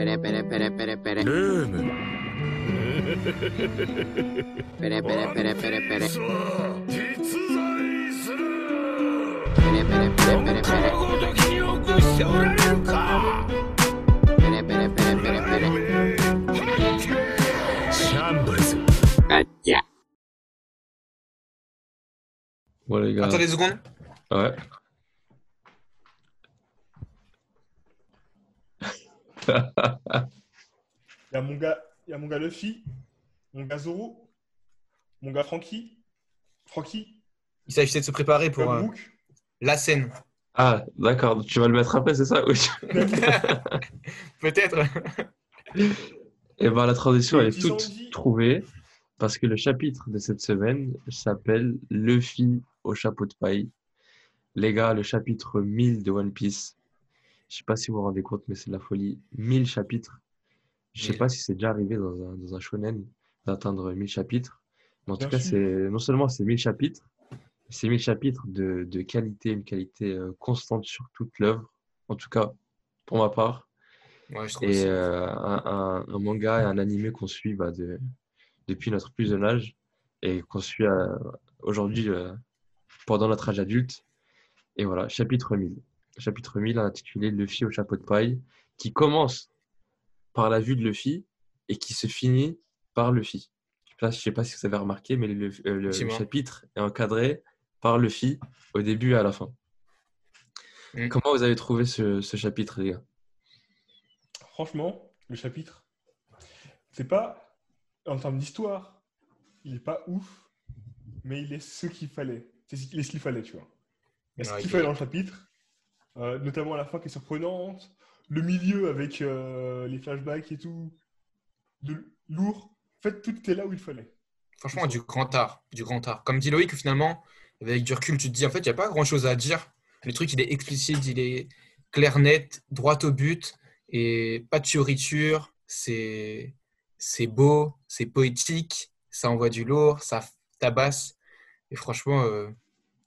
Pere, pere, pere, pere, pere. ルーム Pere, pere, pere, pere, pere. さあ実在する Pere, pere, pere, pere, こ pere. のこと記憶しておられるか Pere, pere, pere, pere, pere. シャンブルズ Gotcha. Bon, les gars. Attendez une seconde. Ouais. Il y a mon gars, il y a mon gars Luffy, mon gars Zoro, mon gars Franky, Franky, Il s'agissait de se préparer pour euh, la scène. Ah, d'accord. Tu vas le mettre après, c'est ça? Oui. Peut-être. Et ben la transition, elle est toute Sandy. trouvée parce que le chapitre de cette semaine s'appelle Luffy au chapeau de paille. Les gars, le chapitre 1000 de One Piece. Je sais pas si vous vous rendez compte, mais c'est de la folie. 1000 chapitres. Je sais 1000. pas si c'est déjà arrivé dans un, dans un shonen d'atteindre 1000 chapitres. Mais en tout cas, c'est non seulement c'est 1000 chapitres, c'est 1000 chapitres de, de qualité, une qualité euh, constante sur toute l'œuvre. En tout cas, pour ma part. Ouais, je trouve Et euh, un, un- un manga et un animé qu'on suit bah, de, depuis notre plus jeune âge et qu'on suit euh, aujourd'hui euh, pendant notre âge adulte. Et voilà, chapitre 1000. Chapitre 1000 intitulé Luffy au chapeau de paille, qui commence par la vue de Luffy et qui se finit par Luffy. Là, je sais pas si vous avez remarqué, mais le, le- le Effectivement. chapitre est encadré par Luffy au début et à la fin. Mm. Comment vous avez trouvé ce, ce chapitre, les gars? Franchement, le chapitre, c'est pas en termes d'histoire, il est pas ouf, mais il est ce qu'il fallait. C'est ce- il est ce qu'il fallait, tu vois. Il y a ce qu'il il fallait dans le chapitre, euh, notamment à la fin qui est surprenante, le milieu avec euh, les flashbacks et tout, de lourd. En fait, tout était là où il fallait. Franchement, du grand art. Du grand art. Comme dit Loïc, finalement, avec du recul, tu te dis, en fait, il n'y a pas grand-chose à dire. Le truc, il est explicite, il est clair, net, droit au but, et pas de fioriture. C'est c'est beau, c'est poétique, ça envoie du lourd, ça tabasse. Et franchement, euh,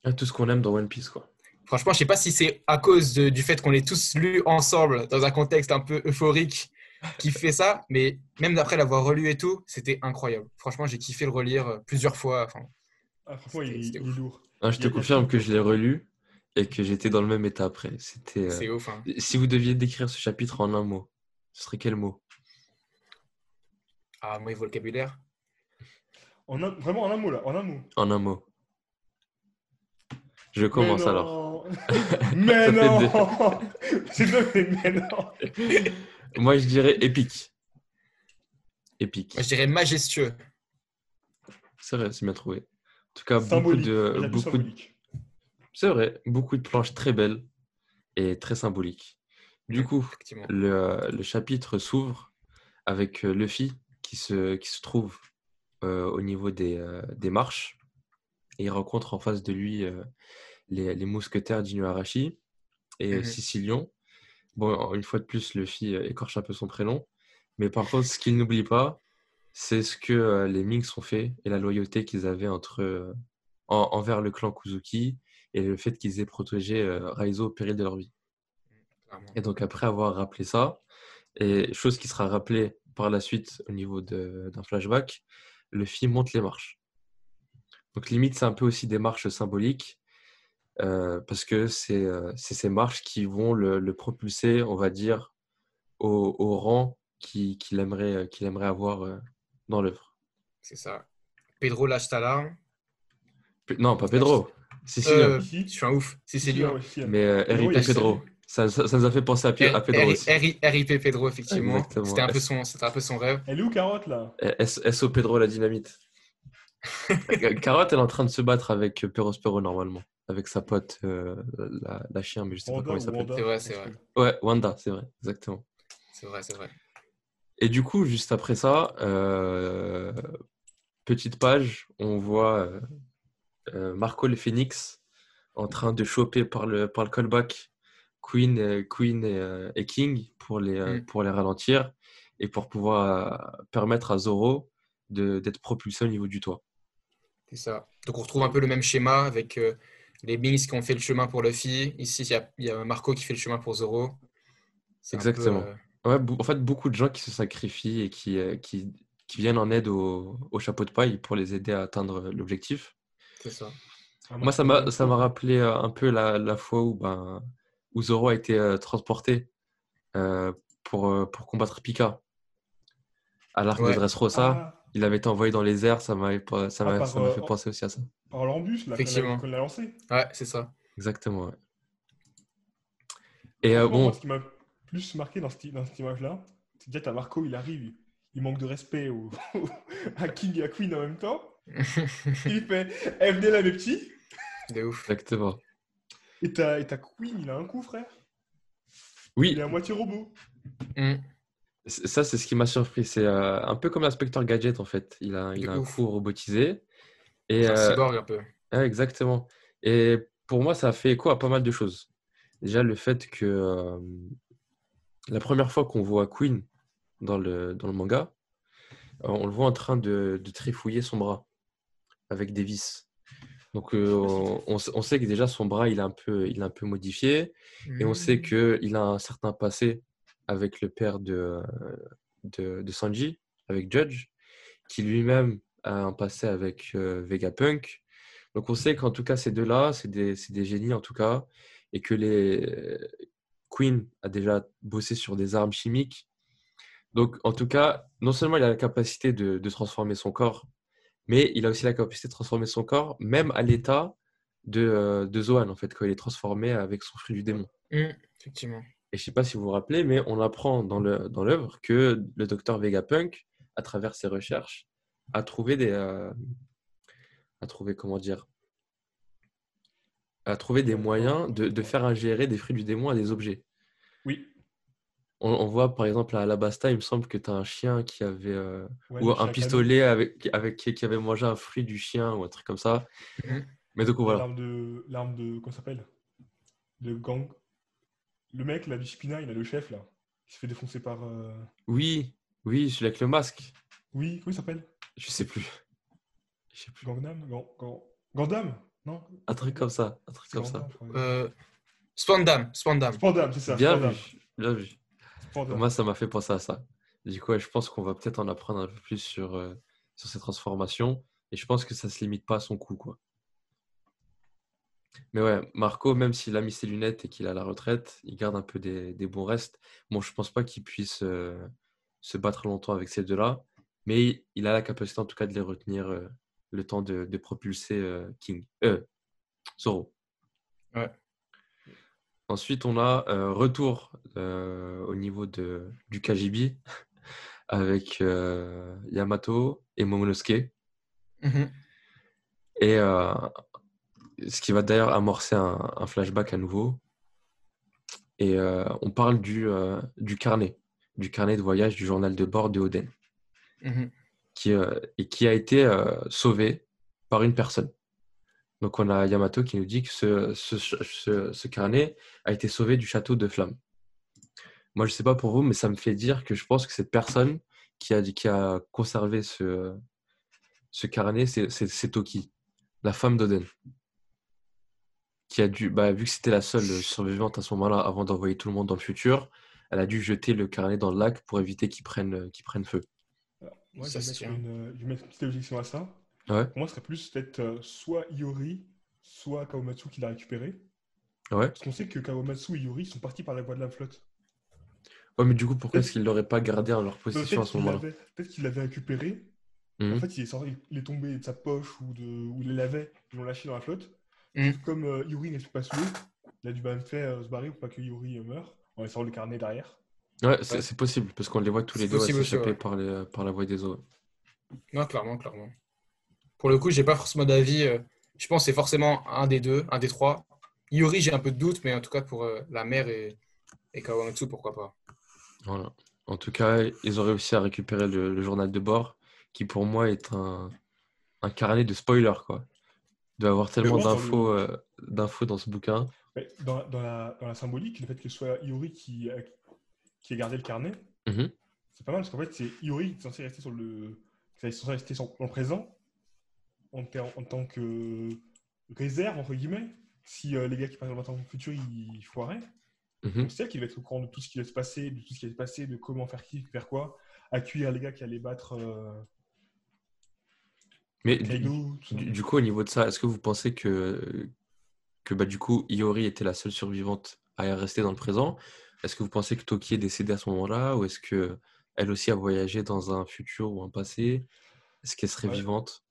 Ah, Tout ce qu'on aime dans One Piece, quoi. Franchement, je sais pas si c'est à cause de- du fait qu'on l'ait tous lu ensemble dans un contexte un peu euphorique qui fait ça, mais même d'après l'avoir relu et tout, c'était incroyable. Franchement, j'ai kiffé le relire euh, plusieurs fois. Enfin, Ah, franchement, il, est lourd. Ah, je Il te confirme que je l'ai relu et que j'étais dans le même état après. C'était. euh, c'est ouf. hein. Si vous deviez décrire ce chapitre en un mot, ce serait quel mot? Ah, moi, vocabulaire. En un- vraiment, en un mot, là, en un mot. En un mot. Je commence alors. Mais non C'est vrai, mais non Moi, je dirais épique. Épique. Moi, je dirais majestueux. C'est vrai, c'est bien trouvé. En tout cas, beaucoup de. Beaucoup de... C'est vrai, beaucoup de planches très belles et très symboliques. Du coup, le, le chapitre s'ouvre avec euh, Luffy qui se, qui se trouve euh, au niveau des, euh, des marches et il rencontre en face de lui euh, les, les mousquetaires d'Inuarashi et Mhm. Sicilion. Bon, une fois de plus, Luffy euh, écorche un peu son prénom, mais par contre, ce qu'il n'oublie pas, c'est ce que euh, les Minks ont fait et la loyauté qu'ils avaient entre, en- envers le clan Kuzuki et le fait qu'ils aient protégé euh, Raizo au péril de leur vie. Et donc après avoir rappelé ça, et chose qui sera rappelée par la suite au niveau d'un flashback, le film monte les marches. Donc limite, c'est un peu aussi des marches symboliques, euh, parce que c'est euh, c'est ces marches qui vont le, le propulser, on va dire, au, au rang qu'il qu'il aimerait, avoir euh, dans l'œuvre. C'est ça. Pedro. Pe- Non, pas Pedro, Sicilien. Euh, Ici. je suis un ouf. Si c'est Ici, lui. là, hein. ouais, ici, là. Mais euh, Pedro, RIP Pedro, ça, ça- ça nous a fait penser à, Pedro R- aussi. RIP Pedro, effectivement. C'était un, peu son- c'était un peu son rêve. Elle est où, Carotte, là? SO Pedro la dynamite. Carotte, elle est en train de se battre avec Perospero normalement, avec sa pote, euh, la, la chien, mais je sais pas comment il s'appelle. Wanda, C'est vrai, c'est vrai. Ouais, Wanda, c'est vrai, exactement. C'est vrai, c'est vrai. Et du coup, juste après ça, euh, petite page, on voit euh, Marco le Phoenix en train de choper par le, par le callback Queen, Queen et, et King pour les, Mm. pour les ralentir et pour pouvoir euh, permettre à Zoro de- d'être propulsé au niveau du toit. C'est ça. Donc on retrouve un peu le même schéma avec euh, les Bings qui ont fait le chemin pour Luffy. Ici, il y a, il y a Marco qui fait le chemin pour Zoro. Peu, Exactement. euh, Ouais, en fait, beaucoup de gens qui se sacrifient et qui, euh, qui, qui viennent en aide au, au chapeau de paille pour les aider à atteindre l'objectif. C'est ça. Ah, Moi, ça m'a, ça rappelé euh, un peu la, la fois où, ben, où Zoro a été euh, transporté euh, pour, pour combattre Pika à l'arc Ouais. de Dressrosa. Ah, Il avait été envoyé dans les airs, ça m'avait pas- ça Ah, m'a par, ça m'a fait euh, penser aussi à ça. par l'embûche, là, qu'on l'a lancé. Ouais, c'est ça. Exactement, ouais. Et euh, bon, moi, ce qui m'a plus marqué dans, cette, dans cette image-là, c'est que déjà, t'as Marco, il arrive, il, il manque de respect au, à King et à Queen en même temps. Il fait Eh, venez là, mes petits De ouf. exactement. Et t'as et t'as Queen, il a un coup, frère. Il Oui, est à moitié robot. Mm. Ça, c'est ce qui m'a surpris. C'est euh, un peu comme l'inspecteur Gadget, en fait. Il a, il a un coup robotisé. Et, un euh, cyborg un peu. Ouais, exactement. Et pour moi, ça a fait écho à pas mal de choses. Déjà, le fait que euh, la première fois qu'on voit Queen dans le, dans le manga, on le voit en train de, de trifouiller son bras avec des vis. Donc, euh, on, on sait que déjà son bras, il est un peu, il est un peu modifié. Et on sait Mm. qu'il a un certain passé avec le père de, de, de Sanji, avec Judge, qui lui-même a un passé avec euh, Vegapunk. Donc on sait qu'en tout cas, ces deux-là, c'est des, des génies en tout cas, et que les Queen a déjà bossé sur des armes chimiques. Donc en tout cas, non seulement il a la capacité de, de transformer son corps, mais il a aussi la capacité de transformer son corps, même à l'état de, euh, de Zoan, en fait, quand il est transformé avec son fruit du démon. Mm. Effectivement. Et je ne sais pas si vous vous rappelez, mais on apprend dans l'œuvre que le docteur Vegapunk, à travers ses recherches, a trouvé des euh, a trouvé comment dire a trouvé des moyens de, de faire ingérer des fruits du démon à des objets. Oui. On, on voit par exemple à Alabasta, il me semble que tu as un chien qui avait euh, Ouais, ou un pistolet avec, avec qui avait mangé un fruit du chien ou un truc comme ça. Mhm. Mais donc voilà. L'arme de. L'arme de. Comment s'appelle? Le gang. Le mec, là, du Spina, il a le chef, là. qui se fait défoncer par. euh, Oui, oui, celui avec le masque. Oui, comment il s'appelle? Je sais plus. Je sais plus. Gangnam Gan- Gan- Gandam? Non? Un truc comme ça, un truc comme ça. Gandam. Euh... Spandam. Spandam. Spandam, c'est ça. Bien Spandam. vu, bien vu. Spandam. Moi, ça m'a fait penser à ça. Du coup, ouais, je pense qu'on va peut-être en apprendre un peu plus sur, euh, sur ces transformations. Et je pense que ça se limite pas à son coup, quoi. Mais ouais, Marco, même s'il a mis ses lunettes et qu'il est à la retraite, il garde un peu des, des bons restes. Bon, je pense pas qu'il puisse euh, se battre longtemps avec ces deux-là, mais il a la capacité en tout cas de les retenir euh, le temps de, de propulser euh, King. Euh, Zoro. Ouais. Ensuite, on a retour au niveau de, du KGB avec Yamato et Momonosuke. Mhm. Et ce qui va d'ailleurs amorcer un, un flashback à nouveau. Et euh, on parle du, euh, du carnet, du carnet de voyage du journal de bord de Oden, Mhm. qui, euh, et qui a été sauvé par une personne. Donc on a Yamato qui nous dit que ce, ce, ce- ce carnet a été sauvé du château de Flamme. Moi, je sais pas pour vous, mais ça me fait dire que je pense que cette personne qui a, qui a conservé ce, ce carnet, c'est Toki, la femme d'Oden. Qui a dû, bah, vu que c'était la seule survivante à ce moment-là, avant d'envoyer tout le monde dans le futur, elle a dû jeter le carnet dans le lac pour éviter qu'il prenne, prenne feu. Moi, Ça je vais, mettre une, je vais mettre une petite objection à ça. Ouais, Pour moi, ce serait plus peut-être euh, soit Iori, soit Kawamatsu qui l'a récupéré. ouais. Parce qu'on sait que Kawamatsu et Iori sont partis par la voie de la flotte. Ouais, mais du coup, pourquoi est-ce qu'ils l'auraient pas gardé en leur possession à ce moment-là? peut-être qu'il l'avait récupéré. Mhm. En fait, il est, sorti- il est tombé de sa poche ou, de, ou il l'avait. Ils l'ont lâché dans la flotte. Mhm. Comme euh, Iori n'est pas saoulé, il a dû même faire euh, se barrer pour pas que Iori euh, meure. En laissant le carnet derrière. Ouais, c'est Ouais. possible, parce qu'on les voit tous les C'est deux s'échapper ouais. par, les- par la voie des eaux. Non, clairement, clairement. Pour le coup, j'ai pas forcément d'avis. euh, Je pense que c'est forcément un des deux, un des trois. Yuri, j'ai un peu de doute, mais en tout cas pour euh, la mère et, et Kawamatsu, pourquoi pas. Voilà. En tout cas, ils ont réussi à récupérer le, le journal de bord, qui pour moi est un, un carnet de spoilers, quoi. Il doit avoir tellement d'infos euh, d'infos dans ce bouquin. Dans, dans la, dans la symbolique, le fait que ce soit Iori qui, a- qui ait gardé le carnet, Mhm. c'est pas mal parce qu'en fait, c'est Iori qui est censé rester sur le, qui est censé rester sur- le présent en, en tant que réserve, entre guillemets, si euh, les gars qui partent dans le temps futur ils foiraient. Mhm. C'est elle qui va être au courant de tout ce qui va se passer, de tout ce qui va se passer, de comment faire qui, faire quoi, accueillir les gars qui allaient battre euh, Mais du, coup, au niveau de ça, est-ce que vous pensez que, que bah, du coup, Iori était la seule survivante à rester dans le présent? Est-ce que vous pensez que Toki est décédée à ce moment-là? Ou est-ce que elle aussi a voyagé dans un futur ou un passé? Est-ce qu'elle serait Ouais. vivante?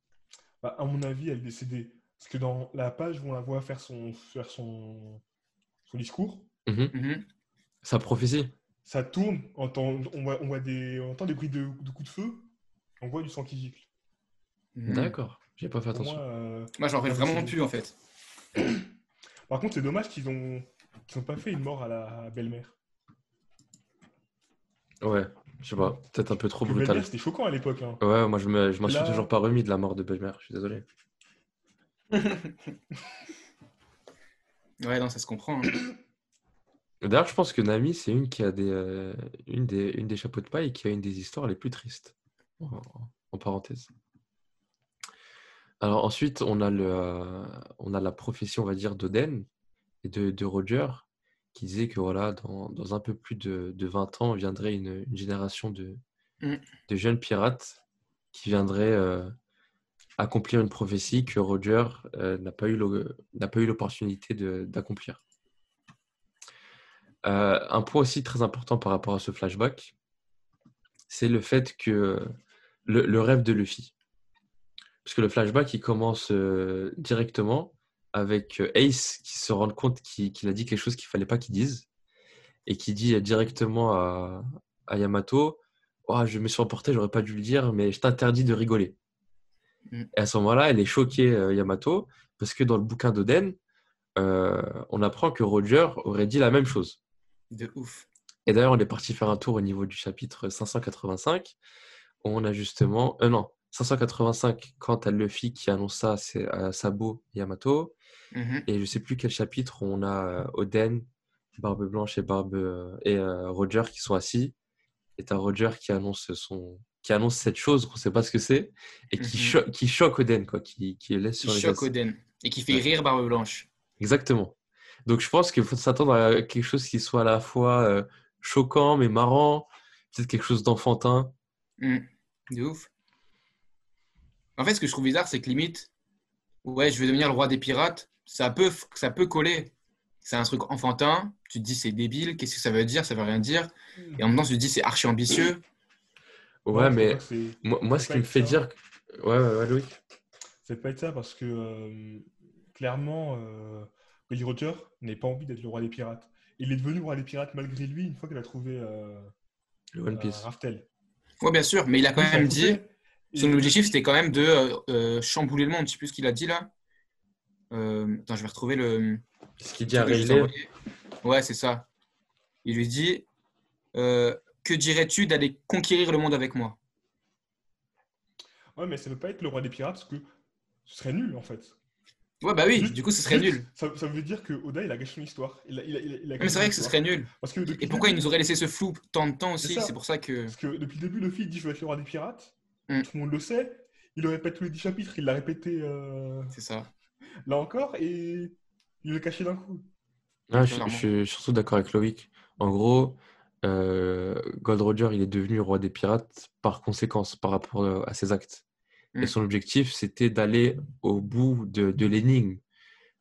Bah, à mon avis, elle est décédée. Parce que dans la page où on la voit faire son, faire son, son discours, Mhm. Mhm. Sa prophétie? ça tourne, on entend, on voit, on voit des, on entend des bruits de, de coups de feu, on voit du sang qui gicle. Mhm. D'accord, j'ai pas fait Pour attention. moi, euh, Moi, j'en Ouais, vraiment plus, en fait. Par contre, c'est dommage qu'ils ont, qu'ils ont pas fait une mort à la belle-mère. Ouais, je sais pas, peut-être un peu trop Que brutal. c'était choquant à l'époque. hein. Ouais, moi je me, je m'en suis Là- toujours pas remis de la mort de Belle-Mère, je suis désolé. Ouais, non, ça se comprend. hein. D'ailleurs, je pense que Nami, c'est une qui a des, euh, une des, une des chapeaux de paille et qui a une des histoires les plus tristes. En, en parenthèse. Alors ensuite, on a, le, euh, on a la prophétie, on va dire, d'Oden et de, de Roger, qui disait que voilà, dans, dans un peu plus de, de 20 ans, viendrait une, une génération de, Mm. de jeunes pirates qui viendraient euh, accomplir une prophétie que Roger euh, n'a pas eu l'opportunité d'accomplir. Un point aussi très important par rapport à ce flashback, c'est le fait que le, le rêve de Luffy. Parce que le flashback, il commence euh, directement avec euh, Ace qui se rend compte qu'il a dit quelque chose qu'il fallait pas qu'il dise et qui dit directement à, à Yamato Oh, Je me suis emporté, j'aurais pas dû le dire, mais je t'interdis de rigoler. Mm. Et à ce moment-là, elle est choquée, euh, Yamato, parce que dans le bouquin d'Oden, euh, on apprend que Roger aurait dit la même chose. De ouf. Et d'ailleurs, on est parti faire un tour au niveau du chapitre 585, où on a justement... Euh, non, 585, quant à Luffy qui annonce ça à Sabo Yamato. Mhm. Et je sais plus quel chapitre, où on a euh, Oden, Barbe Blanche et, Barbe, euh, et euh, Roger qui sont assis. Et t'as Roger qui annonce, son, qui annonce cette chose qu'on sait pas ce que c'est, et qui, Mhm. cho- qui choque Oden, quoi, qui, qui laisse Qui sur les choque glaces. Oden. Et qui fait Ouais. rire Barbe Blanche. Exactement. Donc je pense qu'il faut s'attendre à quelque chose qui soit à la fois euh, choquant mais marrant, peut-être quelque chose d'enfantin. Mm. De ouf. En fait, ce que je trouve bizarre, c'est que limite, ouais, je vais devenir le roi des pirates, ça peut, ça peut coller. C'est un truc enfantin, tu te dis c'est débile, qu'est-ce que ça veut dire, ça veut rien dire. Et en même temps, tu te dis c'est archi ambitieux. Ouais, mais c'est- moi, ce qui me fait ça. dire... Ouais, ouais, ouais, Loïc. Ça peut pas être ça parce que euh, clairement, euh, Willy Roger n'a pas envie d'être le roi des pirates. Il est devenu roi des pirates malgré lui une fois qu'il a trouvé euh, Le One euh, Piece. Raftel. Ouais, bien sûr, mais il a quand même dit, son objectif c'était quand même de euh, euh, chambouler le monde. Je sais plus ce qu'il a dit là. Euh, attends, je vais retrouver le. Ce qu'il dit à envoyé. Ouais, c'est ça. Il lui dit euh, Que dirais-tu d'aller conquérir le monde avec moi? Ouais, mais ça peut pas être le roi des pirates parce que ce serait nul en fait. Ouais, bah oui, Juste- du coup, ce serait juste, nul. Ça, ça veut dire que Oda il a gâché son histoire. Il a, il a- il a- il a Mais c'est vrai que ce serait nul. Parce que depuis Et pourquoi il nous aurait laissé ce flou tant de temps aussi? C'est pour ça que. Parce que depuis le début, Luffy dit je vais être le roi des pirates. Mm. Tout le monde le sait. Il le répète tous les 10 chapitres. Il l'a répété euh, C'est ça. là encore et il le caché d'un coup. Ah, je, suis surtout d'accord avec Loïc. En gros, euh, Gold Roger, il est devenu roi des pirates par conséquence, par rapport euh, à ses actes. Et Mm. son objectif, c'était d'aller au bout de, de l'énigme,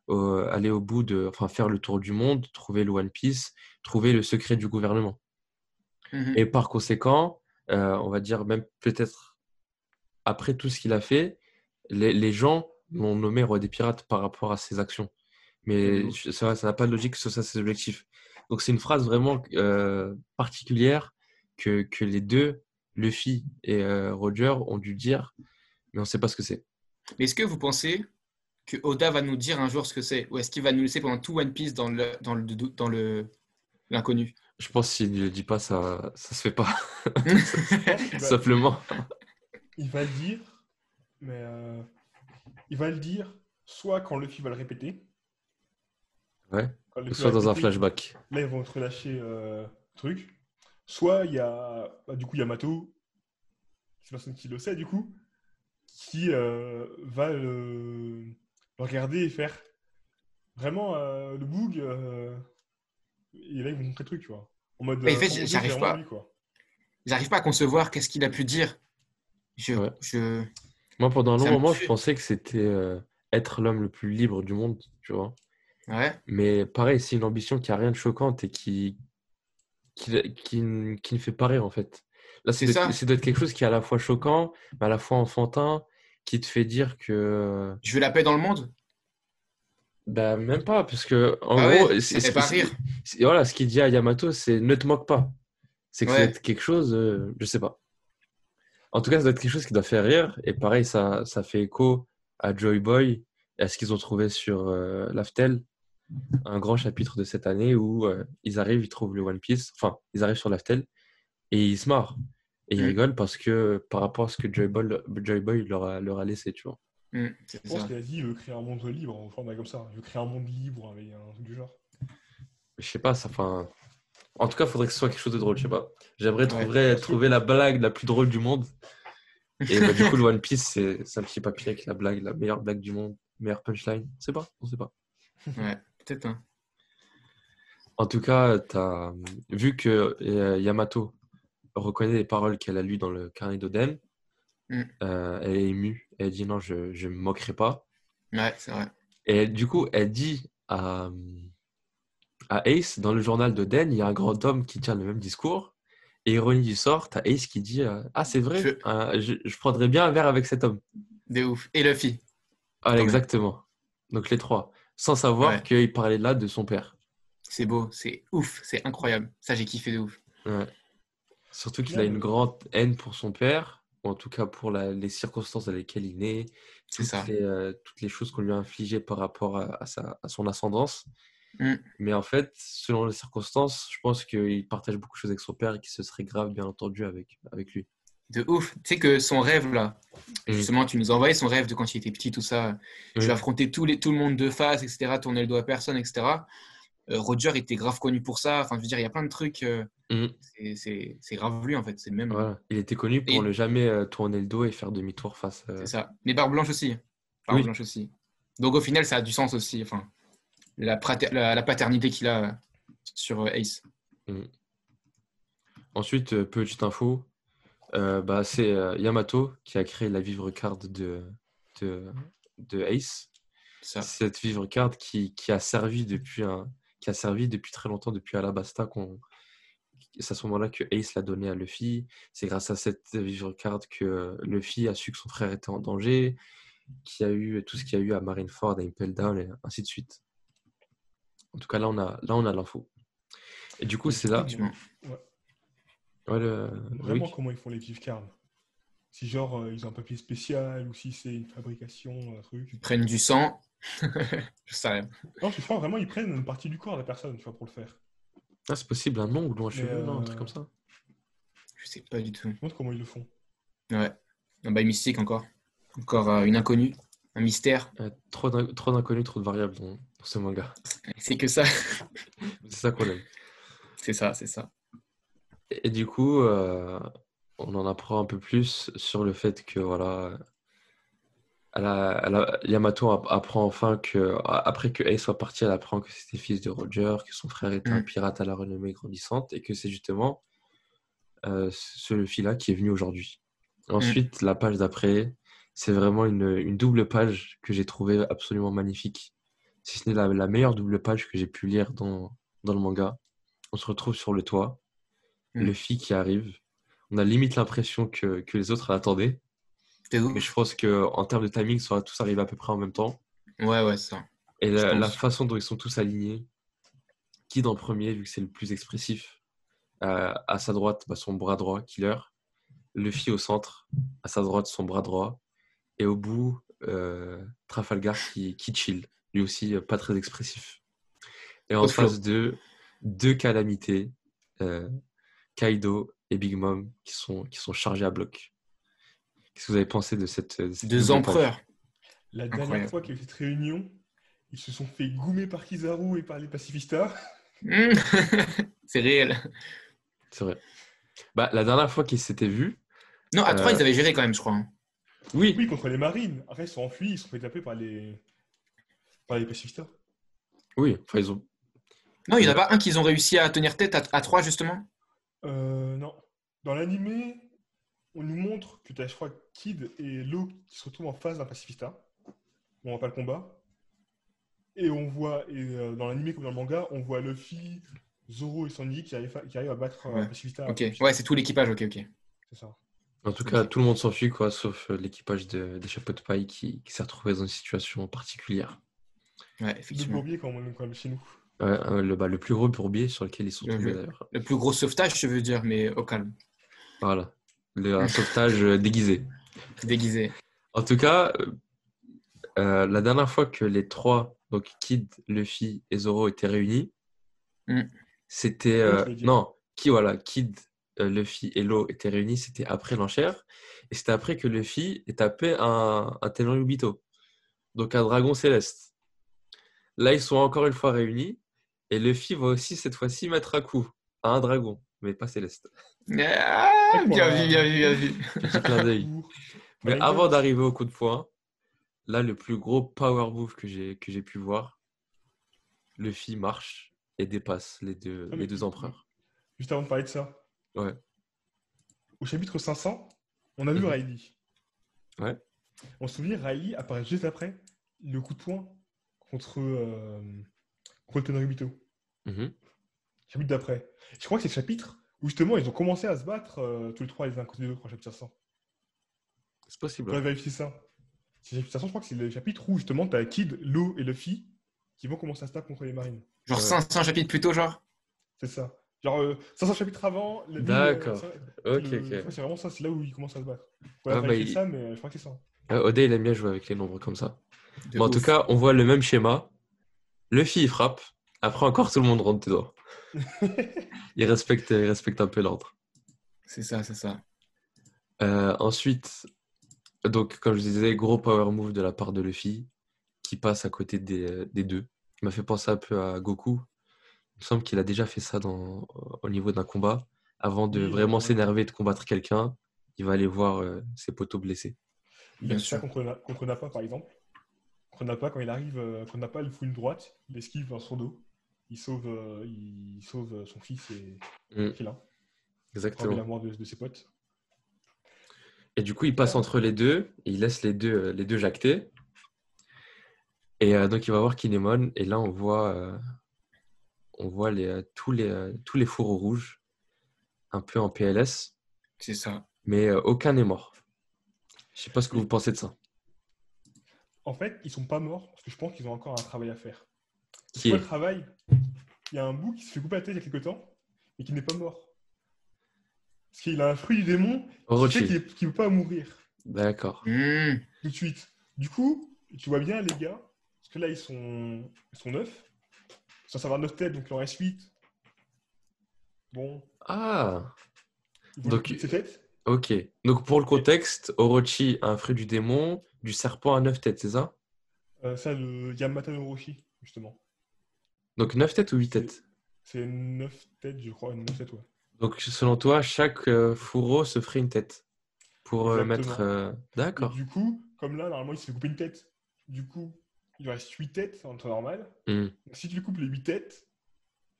euh, aller au bout de, enfin, faire le tour du monde, trouver le One Piece, trouver le secret du gouvernement. Mhm. Et par conséquent, euh, on va dire même peut-être après tout ce qu'il a fait, les, les gens l'ont nommé roi des pirates par rapport à ses actions. Mais je- ça n'a pas de logique que ce soit ses objectifs. Donc c'est une phrase vraiment euh, particulière que, que les deux, Luffy et euh, Roger, ont dû dire, mais on ne sait pas ce que c'est. Mais est-ce que vous pensez que Oda va nous dire un jour ce que c'est? Ou est-ce qu'il va nous laisser pendant tout One Piece dans le dans le dans le l'inconnu? Je pense que s'il ne le dit pas, ça ne se fait pas, qu'il simplement. Il va le dire, mais euh, il va le dire soit quand Luffy va le répéter. Ouais. Soit dans un flashback. Là, ils vont te relâcher euh, truc. Soit il y a bah, du coup Yamato, c'est personne qui le sait du coup, qui euh, va le, le regarder et faire vraiment euh, le euh, Et là, ils vont montrer le truc, tu vois. En mode. Mais en fait, j'arrive pas. vraiment lui, quoi. J'arrive pas à concevoir qu'est-ce qu'il a pu dire. Je, Ouais. je... Moi, pendant un long me moment, je pensais que c'était euh, être l'homme le plus libre du monde, tu vois. Ouais, Mais pareil, c'est une ambition qui a rien de choquante et qui, qui, qui, ne fait pas rire, en fait. Là, c'est C'est de- ça. c'est doit être quelque chose qui est à la fois choquant, mais à la fois enfantin, qui te fait dire que. je veux la paix dans le monde? Bah, même pas, parce que, en Ah gros, ouais, c'est- c'est- pas c'est- rire. c'est- voilà, ce qu'il dit à Yamato, c'est ne te moque pas. C'est que Ouais. être quelque chose, euh, je sais pas. En tout cas, ça doit être quelque chose qui doit faire rire. Et pareil, ça, ça fait écho à Joy Boy et à ce qu'ils ont trouvé sur euh, Laftel, un grand chapitre de cette année où euh, ils arrivent, ils trouvent le One Piece, enfin, ils arrivent sur Laftel et ils se marrent. Et ils Mm. rigolent parce que par rapport à ce que Joy Boy, Joy Boy leur, a, leur a laissé, tu vois. C'est Je pense qu'il a dit il veut créer un monde libre, en format comme ça. Il veut créer un monde libre avec un truc du genre. Je sais pas, ça, enfin. En tout cas, il faudrait que ce soit quelque chose de drôle, je sais pas. J'aimerais Ouais. trouver, la blague la plus drôle du monde. Et bah, du coup, le One Piece, c'est un petit papier avec la blague, la meilleure blague du monde, meilleure punchline. On sait pas, on sait pas. Ouais, peut-être. hein. En tout cas, as, vu que euh, Yamato reconnaît les paroles qu'elle a lues dans le carnet d'Oden, Mm. euh, elle est émue. Elle dit non, je ne me moquerai pas. Ouais, c'est vrai. Et du coup, elle dit à, à Ace, dans le journal de Den, il y a un grand homme qui tient le même discours. Et ironie du sort, t'as Ace qui dit euh, Ah, c'est vrai, Je- euh, je, je prendrais bien un verre avec cet homme. De ouf. Et Luffy. Ah, même. exactement. Donc les trois. Sans savoir Ouais. qu'il parlait là de son père. C'est beau, c'est ouf, c'est incroyable. Ça, j'ai kiffé de ouf. Ouais. Surtout qu'il a une grande haine pour son père, ou en tout cas pour la- les circonstances dans lesquelles il est, C'est toutes ça. les, euh, toutes les choses qu'on lui a infligées par rapport à, à sa, à son ascendance. Mm. Mais en fait, selon les circonstances, je pense qu'il partage beaucoup de choses avec son père et qu'il se serait grave bien entendu avec, avec lui. De ouf. Tu sais que son rêve, là, Mm. justement, tu nous envoyé son rêve de quand il était petit, tout ça. Je vais affronter tout, les, tout le monde de face, etc., tourner le doigt à personne, etc. Euh, Roger était grave connu pour ça. Enfin, je veux dire, il y a plein de trucs. euh, Mm. c'est- grave lui, en fait. C'est même. Voilà. Il était connu pour Et- ne jamais euh, tourner le dos et faire demi-tour face. euh, C'est ça. Mais Barbe Blanche aussi. Barbe Oui. Blanche aussi. Donc, au final, ça a du sens aussi. Enfin, la, la, la paternité qu'il a euh, sur euh, Ace. Ensuite, euh, petite info, euh, bah, c'est Yamato qui a créé la vivre card de, de, de Ace. Ça. Cette vivre card qui, qui a servi depuis un, qui a servi depuis très longtemps, depuis Alabasta, qu'on, c'est à ce moment-là que Ace l'a donné à Luffy. C'est grâce à cette vivre card que Luffy a su que son frère était en danger, qu'il y a eu tout ce qu'il y a eu à Marineford, à Impel Down, et ainsi de suite. En tout cas, là, on a, là, on a l'info. Et du coup, c'est là. Effectivement. Ouais, le- Vraiment, comment ils font les gift cards Si genre euh, ils ont un papier spécial ou si c'est une fabrication, un truc. Ils prennent du sang. je sais rien. Non, je crois vraiment ils prennent une partie du corps de la personne, tu vois, pour le faire. Ah, c'est possible, un ongle ou un Mais, cheveu, non, un euh, truc comme ça. Je sais pas du tout. Je me demande comment ils le font. Ouais. Un bail mystique encore. Encore euh, une inconnue. Un mystère. Euh, trop d'in- trop d'inconnus, trop de variables dans, dans ce manga. C'est que ça. C'est ça qu'on aime. c'est ça, c'est ça. Et, et du coup, euh, on en apprend un peu plus sur le fait que, voilà, elle a- elle a- Yamato app- apprend enfin que, après que Ace soit parti, elle apprend que c'était fils de Roger, que son frère était un Mm. pirate à la renommée grandissante et que c'est justement euh, ce Luffy-là qui est venu aujourd'hui. Ensuite, la page d'après, c'est vraiment une, une double page que j'ai trouvée absolument magnifique. Si ce n'est la, la meilleure double page que j'ai pu lire dans, dans le manga. On se retrouve sur le toit, Mm. Luffy qui arrive. On a limite l'impression que, que les autres l'attendaient. Mais je pense qu'en termes de timing, ça va tous arriver à peu près en même temps. Ouais, ouais, ça. Et la, façon dont ils sont tous alignés, qui dans le premier, vu que c'est le plus expressif, euh, à sa droite, bah, son bras droit, Killer. Luffy au centre, à sa droite, son bras droit. Et au bout, euh, Trafalgar qui, qui chill, lui aussi euh, pas très expressif. Et en face de deux calamités, euh, Kaido et Big Mom, qui sont, qui sont chargés à bloc. Qu'est-ce que vous avez pensé de cette, de cette Deux empereurs. La dernière Incroyable. fois qu'il y a eu cette réunion, ils se sont fait goumer par Kizaru et par les pacifistas. Hmm. c'est réel. C'est vrai. Bah, la dernière fois qu'ils s'étaient vus, Non, à trois, Euh, ils avaient géré quand même, je crois. hein. Oui, Oui, contre les marines. Après, ils sont enfuis, ils se sont fait taper par les, par les pacifistas. oui, enfin, ils ont. Non, il n'y en a pas un qu'ils ont réussi à tenir tête à, à 3 justement? Euh, non. Dans l'animé, on nous montre que tu as, je crois, Kid et Lo qui se retrouvent en face d'un pacifista. On voit pas le combat. Et on voit, et euh, dans l'animé comme dans le manga, on voit Luffy, Zoro et Sanji qui arrivent à, qui arrivent à battre un Ouais. pacifista. Ok, ouais, c'est tout l'équipage, ok, ok. C'est ça. En tout cas, tout le monde s'enfuit, quoi, sauf euh, l'équipage de- des chapeaux de paille qui, qui s'est retrouvé dans une situation particulière. Ouais, Le effectivement. bourbier comme on comme chez nous. Ouais, euh, le, bah, le plus gros bourbier sur lequel ils sont Bien tombés d'ailleurs. Le plus gros sauvetage, je veux dire, mais au calme, Voilà. Le, un sauvetage euh, déguisé. déguisé. En tout cas, euh, la dernière fois que les trois, donc Kid, Luffy et Zoro étaient réunis, Mm. c'était. Euh, non, qui voilà, Kid, Luffy et Lo étaient réunis, c'était après l'enchère. Et c'était après que Luffy ait tapé un, un Tenryubito, donc un dragon céleste. Là, ils sont encore une fois réunis. Et Luffy va aussi cette fois-ci mettre un coup à un dragon, mais pas céleste. Ah, bien vu, bien vu, bien vu. Petit clin d'œil. Pour- Mais avant d'arriver au coup de poing, là, le plus gros power move que j'ai que j'ai pu voir, Luffy marche et dépasse les deux, Ah, les deux empereurs. Juste avant de parler de ça, Ouais. au chapitre 500, on a vu Mhm. Riley. Ouais. On se souvient, Riley apparaît juste après le coup de poing contre, euh, contre Tenryubito. Mhm. Chapitre d'après. Je crois que c'est le chapitre où justement ils ont commencé à se battre euh, tous les trois les uns contre les autres en chapitre 500. C'est possible. On va vérifier ça. C'est chapitre 500, je crois que c'est le chapitre où justement tu as Kid, Lo et Luffy qui vont commencer à se battre contre les marines. Genre Ouais. 500 chapitres plus tôt, genre? C'est ça. Genre euh, 500 chapitres avant. la D'accord. euh, ça- Ok, le- ok. je crois que C'est vraiment ça, c'est là où ils commencent à se battre. On Ah, bah, il- ça, mais je crois que c'est ça. Euh, Oda, il aime bien jouer avec les nombres comme ça. De Bon, en tout cas, on voit le même schéma. Luffy, il frappe. Après, encore, tout le monde rentre dedans. il, respecte, il respecte un peu l'ordre. C'est ça, c'est ça. Euh, ensuite, donc, comme je disais, gros power move de la part de Luffy qui passe à côté des, des deux. Il m'a fait penser un peu à Goku. Il me semble qu'il a déjà fait ça dans, au niveau d'un combat. Avant de Oui, vraiment s'énerver et de combattre quelqu'un, il va aller voir euh, ses poteaux blessés. Il Bien a fait ça sûr. contre, Na- contre Nappa, par exemple. Contre Nappa, quand il arrive, euh, quand il fout une droite, il esquive dans son dos. Il sauve, euh, il sauve euh, son fils et Mm, Filin. Ravi exactement. la mort de, de ses potes. Et du coup, il passe entre les deux, et il laisse les deux, euh, les deux jacter. Et euh, donc, il va voir Kinemon, et là, on voit, euh, on voit les, euh, tous, les, euh, tous les fourreaux rouges, un peu en PLS, C'est ça. mais euh, aucun n'est mort. Je sais pas ce que vous pensez de ça. En fait, ils sont pas morts parce que je pense qu'ils ont encore un travail à faire. Qui est le travail Il y a un bout qui se fait couper la tête il y a quelque temps, mais qui n'est pas mort. Parce qu'il a un fruit du démon qui fait Orochi. qu'il ne peut pas mourir D'accord. Tout de suite. Du coup, tu vois bien les gars, parce que là ils sont, ils sont neuf, sans savoir neuf têtes, donc il en reste 8. Bon, Ah, Donc, têtes? ok. Donc, pour le contexte, Orochi a un fruit du démon, du serpent à neuf têtes, c'est ça? Euh, ça, le Yamata no Orochi, justement. Donc, neuf têtes ou huit têtes? C'est 9 têtes, je crois, 9 têtes, ouais. Donc, selon toi, chaque euh, fourreau se ferait une tête pour euh, mettre. Et D'accord. du coup, comme là, normalement, il se fait couper une tête. Du coup, il reste 8 têtes en temps normal. Hmm. Donc, si tu lui coupes les 8 têtes,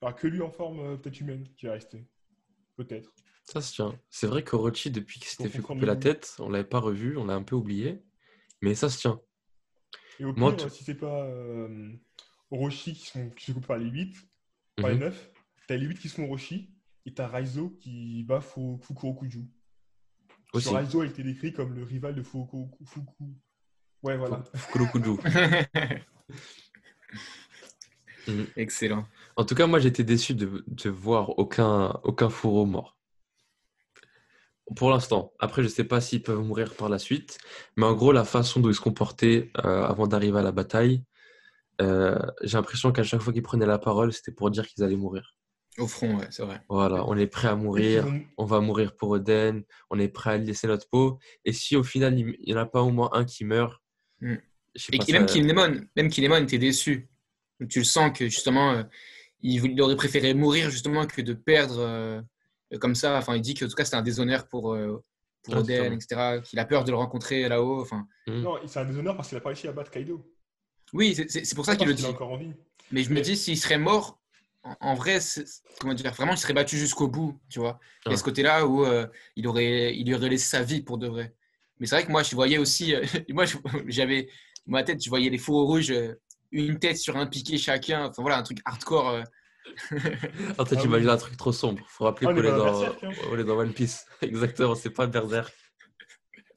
il n'y aura que lui en forme euh, peut-être humaine qui va rester. Peut-être. Ça se tient. C'est vrai qu'Orochi, depuis qu'il s'était fait couper la tête, on l'avait pas revu, on l'a un peu oublié. Mais ça se tient. Et au Moi, pire, tu- si c'est pas euh, Orochi qui, sont, qui se coupe par les 8, par les Mhm. 9, t'as les 8 qui sont Orochi, et t'as Raizo qui bat Fu- Fukurokuju. Parce que Aussi. Raizo a été décrit comme le rival de. Fuku... Ouais, voilà. Mhm. Excellent. En tout cas, moi, j'étais déçu de, de voir aucun, aucun fourreau mort. Pour l'instant. Après, je sais pas s'ils peuvent mourir par la suite. Mais en gros, la façon dont ils se comportaient euh, avant d'arriver à la bataille, euh, j'ai l'impression qu'à chaque fois qu'ils prenaient la parole, c'était pour dire qu'ils allaient mourir. Au front, ouais, c'est vrai. Voilà, on est prêt à mourir, on va mourir pour Oden, on est prêt à laisser notre peau. Et si au final, il n'y en a pas au moins un qui meurt, Mm. Et même ça- Kinemon, même Kinemon était déçu. Donc, tu le sens que justement, euh, il, aurait préféré mourir justement que de perdre euh, comme ça. Enfin, il dit que en tout cas c'était un déshonneur pour, euh, pour Ah, Oden, etc. Qu'il a peur de le rencontrer là-haut. Enfin, Non, c'est un déshonneur parce qu'il a pas réussi à battre Kaido. oui, c'est- c'est c'est pour ça qu'il le dit. a encore envie. Mais je me dis, s'il serait mort, en, en vrai, c'est- comment dire, vraiment, il serait battu jusqu'au bout, tu vois. Il y a ce côté-là où euh, il, aurait, il lui aurait laissé sa vie pour de vrai. Mais c'est vrai que moi, je voyais aussi, euh, moi, je- j'avais, ma tête, je voyais les fourreaux rouges, euh, une tête sur un piqué chacun. Enfin voilà, un truc hardcore. euh. En fait, Ah j'imagine oui. un truc trop sombre. Faut rappeler Ah, on qu'on est est, dans hein. on est dans One Piece. Exactement, c'est pas Berserk.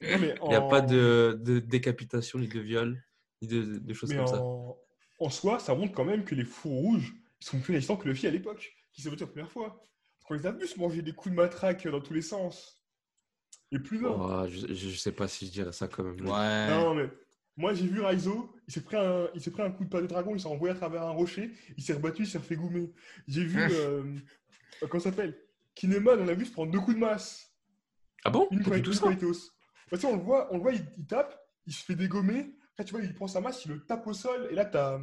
Il n'y a en- pas de, de décapitation, ni de viol, ni de, de choses Mais comme ça. en... soi, ça montre quand même que les fours rouges ils sont plus résistants que Luffy à l'époque, qui s'est battu la première fois. Parce qu'on les a vus se manger des coups de matraque dans tous les sens. Et plus d'un. Oh, je, sais pas si je dirais ça quand même. Ouais. Non, mais moi j'ai vu Raizo, il s'est pris, un... il s'est pris un coup de pas de dragon, il s'est envoyé à travers un rocher, il s'est rebattu, il s'est refait goumer. J'ai vu. Hum. euh, euh, comment ça s'appelle? Kinemon, on l'a vu se prendre deux coups de masse. Ah bon? Une fois tout ça? Bah, on le voit, on le voit il, il tape, il se fait dégommer. Après, tu vois, il prend sa masse, il le tape au sol, et là, t'as.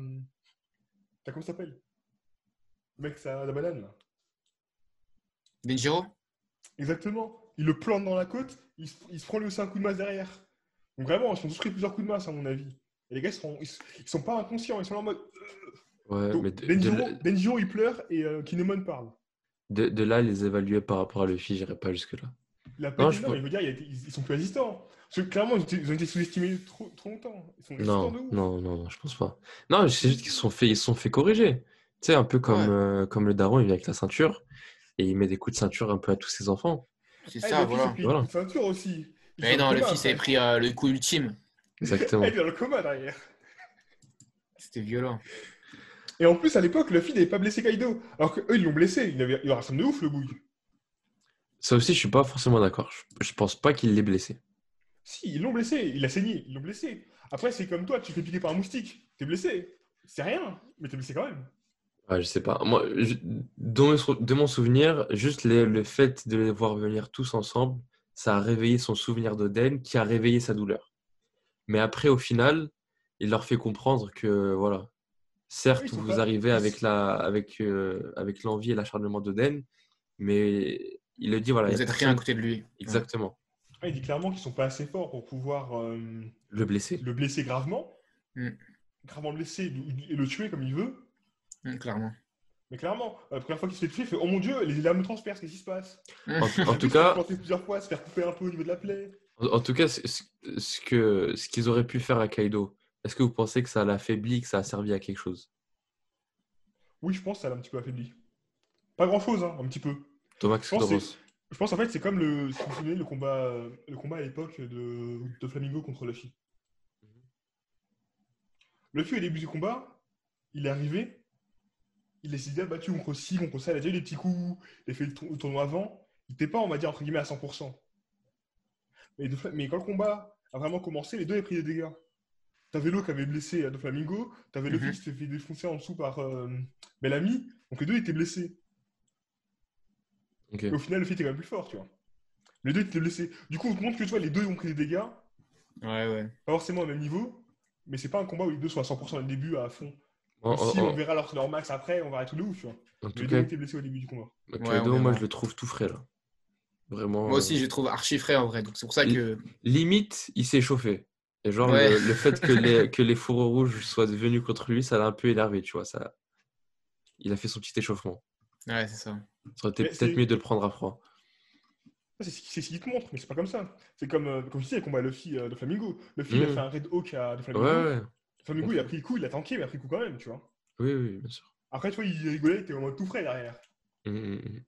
T'as comment ça s'appelle? Le mec, ça a la banane, là. Denjiro? Exactement. Il le plante dans la côte, il se, il se prend lui aussi un coup de masse derrière. Donc vraiment, ils sont tous pris plusieurs coups de masse, à mon avis. Et les gars, ils sont, ils, ils sont pas inconscients, ils sont là en mode. Ouais, Donc, mais de, Denjiro, de- Denjiro, il pleure et euh, Kinemon parle. de- de là, les évaluer par rapport à Luffy, j'irai pas jusque-là. Il a pas Non, je non, mais dire, ils, ils sont plus résistants. Parce que clairement, ils ont été, sous-estimés trop, trop longtemps. Ils sont résistants Non, de ouf. non, non, non, je pense pas. Non, c'est juste qu'ils se sont fait, ils se sont fait corriger. Tu sais, un peu comme, Ouais. euh, comme le daron, il vient avec la ceinture et il met des coups de ceinture un peu à tous ses enfants. C'est Ah, ça, s'est voilà. pris Voilà. une ceinture aussi. Il Mais non, le fils avait pris euh, le coup ultime. Exactement. Ah, il est dans le coma derrière. C'était violent. Et en plus, à l'époque, Luffy n'avait pas blessé Kaido. Alors qu'eux, ils l'ont blessé. Il avait, il aura somme de ouf, le bouille. Ça aussi, je suis pas forcément d'accord. Je, je pense pas qu'il l'ait blessé. Si, ils l'ont blessé. Il a saigné. Ils l'ont blessé. Après, c'est comme toi, tu te fais piquer par un moustique. T'es blessé. C'est rien, mais t'es blessé quand même. Ouais, je sais pas. Moi, je- dans mes sou- de mon souvenir, juste le, le fait de les voir venir tous ensemble, ça a réveillé son souvenir d'Oden qui a réveillé sa douleur. Mais après, au final, il leur fait comprendre que, voilà, certes, Oui, ils sont vous pas- arrivez ils- avec la, avec, euh, avec l'envie et l'acharnement d'Oden, mais il le dit, voilà, il y Vous a êtes rien à personne- côté de lui. Exactement. Ah, il dit clairement qu'ils sont pas assez forts pour pouvoir euh, Le blesser. le blesser gravement. Mm. Gravement blessé et le tuer comme il veut. Hum, clairement. Mais clairement, la première fois qu'il se fait tuer, il fait Oh mon dieu, les larmes me transpercent, qu'est-ce qui se passe En, en Il tout cas, planter plusieurs fois, se faire couper un peu au niveau de la plaie. En, en tout cas, ce, qu'ils auraient pu faire à Kaido, est-ce que vous pensez que ça l'a affaibli, que ça a servi à quelque chose? Oui, je pense que ça l'a un petit peu affaibli. Pas grand chose, hein, un petit peu. Thomas, Je pense? Je pense en fait c'est comme le, si vous vous souvenez, le combat, le combat à l'époque de, de Flamingo contre Luffy. Luffy au début du combat, il est arrivé, il s'est déjà battu contre ci, contre ça, il a déjà eu des petits coups, il a fait le, tour- le tournoi avant, il n'était pas, on va dire, entre guillemets, à 100%. Mais, de mais quand le combat a vraiment commencé, les deux avaient pris des dégâts. T'avais l'eau qui avait blessé de Flamingo, t'avais Luffy Mhm. qui s'était fait défoncer en dessous par euh, Bellamy, donc les deux étaient blessés. Et au final, le fait était quand même plus fort, tu vois. Les deux étaient blessés. Du coup, on te montre que tu vois, les deux ont pris des dégâts, Ouais, ouais. pas forcément au même niveau, mais c'est pas un combat où les deux sont à 100% dès le début, à fond. En, si en- on verra leur, leur max après, on verra tout de ouf, tu vois. en tout cas, étaient blessés au début du combat. bah, Ouais, moi, je le trouve tout frais, là. Vraiment. Moi aussi, euh, je le trouve archi frais en vrai. Donc c'est pour ça que. Limite, il s'est chauffé. Et genre, Ouais. le, le fait que les, que les fourreaux rouges soient venus contre lui, ça l'a un peu énervé, tu vois. Ça... Il a fait son petit échauffement. Ouais, c'est ça. Ça aurait été peut-être mieux de le prendre à froid. Ça, C'est ce qu'il te montre, mais c'est pas comme ça. C'est comme, euh, comme je disais, le combat Luffy euh, de Flamingo. Luffy, il a Mhm. fait un Red Hawk à de Ouais, Flamingo. ouais. Flamingo, il a pris le coup, il a tanké, mais il a pris le coup quand même, tu vois. Oui, oui, bien sûr. Après, tu vois, il rigolait, il était en mode tout frais derrière. Mm, mm, mm.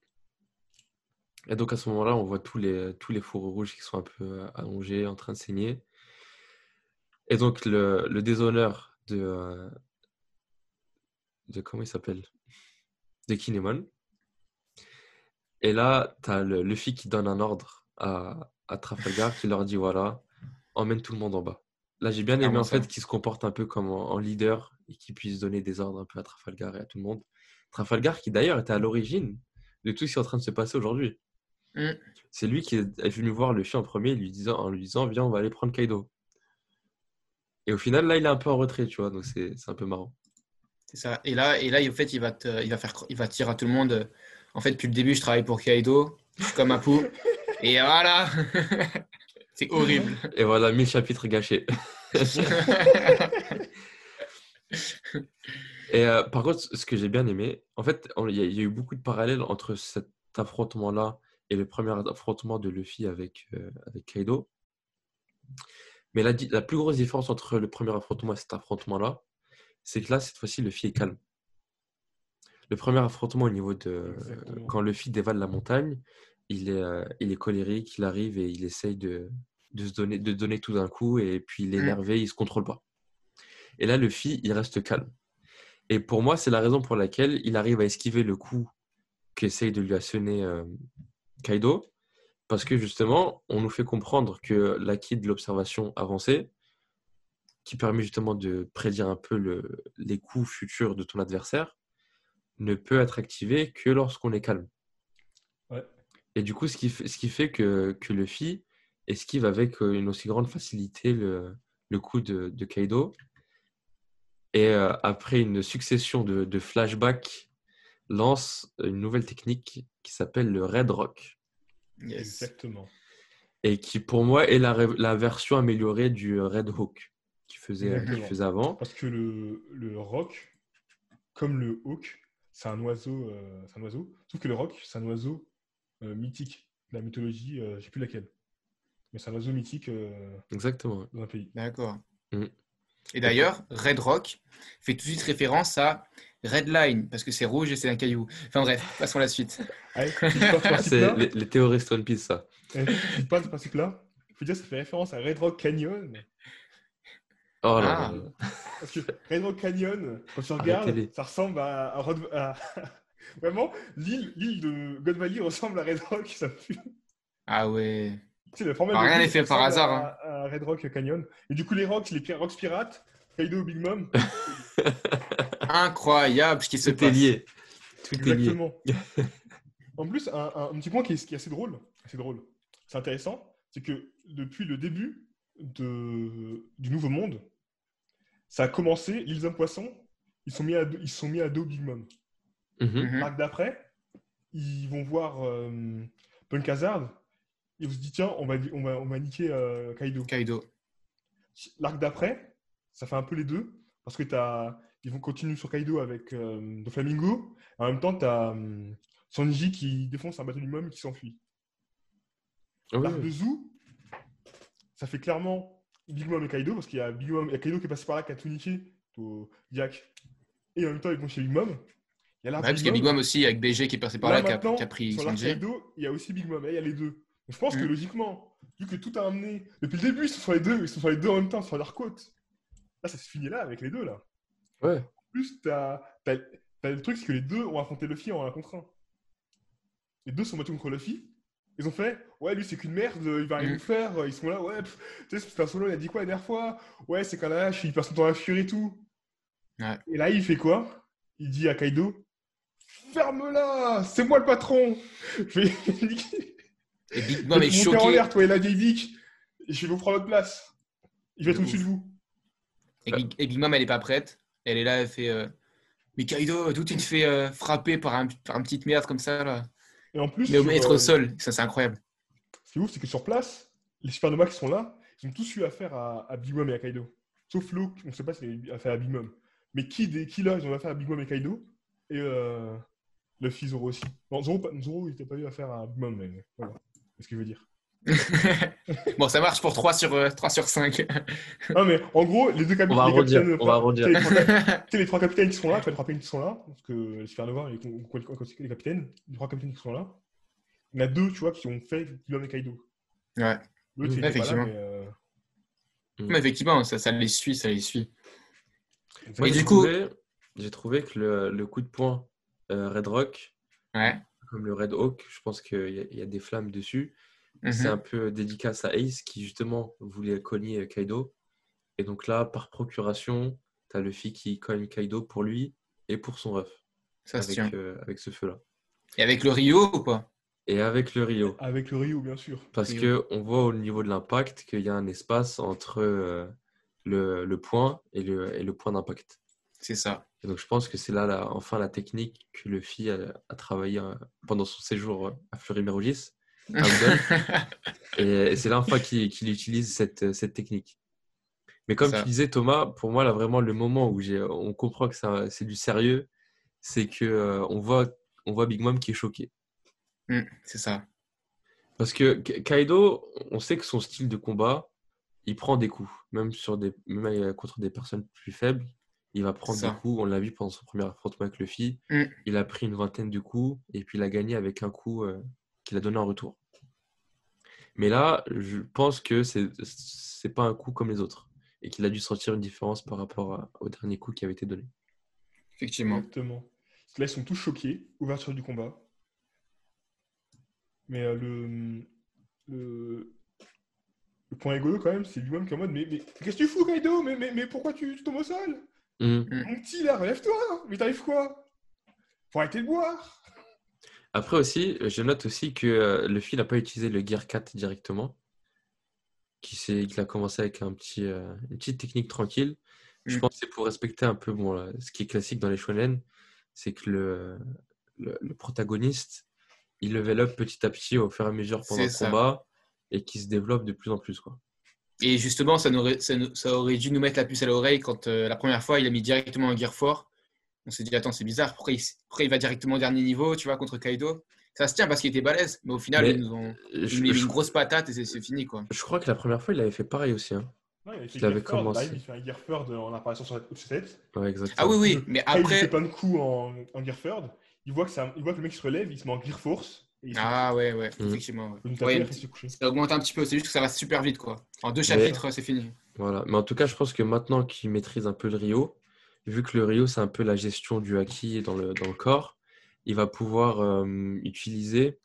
Et donc à ce moment-là, on voit tous les, tous les fourreaux rouges qui sont un peu euh, allongés, en train de saigner. Et donc le, le déshonneur de, euh, de comment il s'appelle? De Kinemon. Et là, tu as le Luffy qui donne un ordre à, à Trafalgar qui leur dit voilà, emmène tout le monde en bas. Là, j'ai bien aimé en fait qu'il se comporte un peu comme en, leader et qu'il puisse donner des ordres un peu à Trafalgar et à tout le monde. Trafalgar qui d'ailleurs était à l'origine de tout ce qui est en train de se passer aujourd'hui. Mm. C'est lui qui est venu voir Luffy en premier lui disant, en lui disant Viens, on va aller prendre Kaido. Et au final, là, il est un peu en retrait, tu vois, donc c'est un peu marrant. C'est ça. Et là, et là, en fait, il va, te, il va faire, il va dire à tout le monde. En fait, depuis le début, je travaille pour Kaido, je suis comme Apu. et voilà. c'est horrible. Et voilà, 1000 chapitres gâchés. Et euh, par contre, ce que j'ai bien aimé, en fait, il y, a il y a eu beaucoup de parallèles entre cet affrontement-là et le premier affrontement de Luffy avec, euh, avec Kaido. Mais la, plus grosse différence entre le premier affrontement et cet affrontement-là, c'est que là, cette fois-ci, Luffy est calme. Le premier affrontement au niveau de... Exactement. Quand Luffy dévale la montagne, il est, euh, il est colérique, il arrive et il essaye de, de se donner, de donner tout d'un coup, et puis il est Mm. énervé, il se contrôle pas. Et là, Luffy, il reste calme. Et pour moi, c'est la raison pour laquelle il arrive à esquiver le coup qu'essaye de lui asséner euh, Kaido. Parce que justement, on nous fait comprendre que l'acquis de l'observation avancée, qui permet justement de prédire un peu le- les coups futurs de ton adversaire, ne peut être activé que lorsqu'on est calme. Et du coup, ce qui fait, ce qui fait que, que Luffy esquive avec euh, une aussi grande facilité le, le coup de, de Kaido. Et euh, après une succession de, de flashbacks, lance une nouvelle technique qui s'appelle le Red Rock. Yes. Exactement. Et qui, pour moi, est la, la version améliorée du Red Hawk qu'il faisait, Exactement. faisait avant. Parce que le, le roc, comme le hawk, c'est un oiseau. euh, c'est un oiseau. Sauf que le roc, c'est un oiseau mythique. de La mythologie, euh, je sais plus laquelle. Mais c'est un oiseau mythique euh, Exactement. dans un pays. D'accord. Mm. Et d'ailleurs, Red Rock fait tout de suite référence à Red Line, parce que c'est rouge et c'est un caillou. Enfin bref, passons à la suite. Ah, c'est les, les théoristes One Piece, ça. Eh, tu dis pas ce principe-là Il faut dire que ça fait référence à Red Rock Canyon. Oh là Ah. là. Parce que Red Rock Canyon, quand tu regardes, ça ressemble à, à Rod- à- Vraiment, l'île l'île de God Valley ressemble à Red Rock, ça me tue. Ah ouais. De rien n'est fait par hasard, À, à Red Rock Canyon. Et du coup, les rocks, les pi- rocks pirates, Kaido, Big Mom, Incroyable ce qui se lié. Tout est lié. exactement. en plus, un, un- un petit point qui est, qui est assez drôle, assez drôle, c'est intéressant, c'est que depuis le début de, du Nouveau Monde, ça a commencé, l'île hommes poissons, ils sont mis à ils sont mis à dos Big Mom. Mhm. Mhm. L'arc d'après, ils vont voir euh, Punk Hazard, et on se dit tiens, on va, on va, on va niquer euh, Kaido. Kaido. L'arc d'après, ça fait un peu les deux, parce que t'as, ils vont continuer sur Kaido avec euh, Doflamingo, en même temps, tu as Sanji qui défonce un bateau du Mom qui s'enfuit. Ah oui, L'arc oui. de Zou, ça fait clairement Big Mom et Kaido, parce qu'il y a Big Mom et Kaido qui est passé par là, qui a tout niqué, au Yak, et en même temps, ils vont chez Big Mom. Il y a parce qu'il y a Big Mom aussi avec BG qui est passé par là, qui, a, qui a pris sur il y a aussi Big Mom, et il y a les deux. Donc, je pense que Mm. logiquement, vu que tout a amené, depuis le début, ils sont sur les deux, ils sont sur les deux en même temps, sur leur côte. Là, ça se finit là avec les deux, là. Ouais. En plus, t'as as, le truc, c'est que les deux ont affronté Luffy en un contre un. Les deux sont battus contre Luffy. Ils ont fait, ouais, lui, c'est qu'une merde, il va rien Mm. nous faire. Ils sont là, ouais, tu sais, ce perso-là, il a dit quoi la dernière fois? Ouais, c'est qu'un lâche, il passe son temps à fuir et tout. Ouais. Et là, il fait quoi? Il dit à Kaido, ferme-la, c'est moi le patron. Je vais niquer. Et Big Mom est monter en choqué. l'air, toi et la vieille Vic. Je vais vous prendre votre place. Je vais être De au-dessus de vous. Et Big, et Big Mom, elle est pas prête. Elle est là, elle fait. euh, Mais Kaido, d'où tu te fais euh, frapper par un, par une petite merde comme ça là? Et en plus, Mais au sur, maître euh, sol, ça c'est incroyable. Ce qui est ouf, c'est que sur place, les Supernova qui sont là, ils ont tous eu affaire à, à Big Mom et à Kaido. Sauf Lo, on ne sait pas s'il a affaire à Big Mom. Mais Kid et Killer, ils ont affaire à Big Mom et Kaido? Et euh, Luffy, Zoro aussi. Non, Zoro, pas- Zoro il n'était pas eu à Big Mom, mais voilà. C'est ce que je veux dire. bon, ça marche pour 3 sur, euh, 3 sur 5. Non, mais en gros, les deux On capitaines. va les capitaines- On va arrondir. tu sais, les cap- les trois capitaines qui sont là, tu vois, les trois capitaines qui sont là, parce que les Supernova, les, les capitaines, les trois capitaines qui sont là, il y en a deux, tu vois, qui ont fait Mom et Kaido. Ouais. L'autre, Ouais, pas là, effectivement. mais, euh, Mais effectivement, ça, ça les suit, ça les suit. Et j'ai du coup- trouvé, j'ai trouvé que le, le coup de poing Red Rock, Ouais. comme le Red Hawk, je pense qu'il y, y a des flammes dessus. Mhm. C'est un peu dédicace à Ace qui justement voulait cogner Kaido. Et donc là, par procuration, tu as Luffy qui cogne Kaido pour lui et pour son ref Ça se avec, tient. euh, avec ce feu-là. Et avec le Rio ou pas? Et avec le Rio. Avec le Rio, bien sûr. Parce Rio. que on voit au niveau de l'impact qu'il y a un espace entre euh, le, le point et le, et le point d'impact. C'est ça. Et donc je pense que c'est là, enfin la technique que Luffy a, a travaillé euh, pendant son séjour euh, à Fleury-Mérogis. et et c'est là enfin qu'il utilise cette, cette technique. Mais comme Ça. tu disais, Thomas, pour moi, là, vraiment, le moment où on comprend que c'est du sérieux, c'est que euh, on voit, on voit Big Mom qui est choqué. Hmm, c'est ça. Parce que Ka- Kaido, on sait que son style de combat, il prend des coups, même sur des, même euh, contre des personnes plus faibles, il va prendre des coups. On l'a vu pendant son premier affrontement avec Luffy. Mm. Il a pris une vingtaine de coups et puis il a gagné avec un coup euh, qu'il a donné en retour. Mais là, je pense que c'est c'est pas un coup comme les autres et qu'il a dû sentir une différence par rapport à- au dernier coup qui avait été donné. Effectivement. Exactement. Là, ils sont tous choqués. Ouverture du combat. Mais euh, le, le, le point rigolo, quand même, c'est lui-même qui est en mode Mais, mais qu'est-ce que tu fous, Kaido? Mais, mais, mais pourquoi tu, tu tombes au sol? Mon petit, là, relève-toi Mais t'arrives quoi? Faut arrêter de boire Après aussi, je note aussi que euh, Luffy n'a pas utilisé le Gear 4 directement, qu'il a commencé avec un petit, euh, une petite technique tranquille. Je Mm. pense que c'est pour respecter un peu bon, là, ce qui est classique dans les shonen, c'est que le, le, le protagoniste, il level up petit à petit au fur et à mesure pendant le combat et qui se développe de plus en plus. Quoi. Et justement, ça, n'aurait- ça, nous- ça aurait dû nous mettre la puce à l'oreille quand euh, la première fois, il a mis directement un gear fort. On s'est dit, attends, c'est bizarre, pourquoi il, s- pourquoi il va directement au dernier niveau, tu vois, contre Kaido? Ça se tient parce qu'il était balèze, mais au final, Mais ils nous ont Je, mis je- une grosse patate et c'est- fini, quoi. je crois que la première fois, il avait fait pareil aussi. hein. Non, il, a fait Il avait commencé. live, il fait un Gear Third en apparaissant sur la tête. Ouais, exactement. Ah oui, oui, mais Après, il fait plein de coups en, en Gear Third. Il voit, que ça, il voit que le mec se relève, il se met en Gear Force. Ah ouais, ouais, Mm. effectivement. ouais. ça augmente un petit peu, c'est juste que ça va super vite, quoi. En deux chapitres, c'est fini. Voilà. Mais en tout cas, je pense que maintenant qu'il maîtrise un peu le Rio, vu que le Rio, c'est un peu la gestion du haki dans le, dans le corps, il va pouvoir euh, utiliser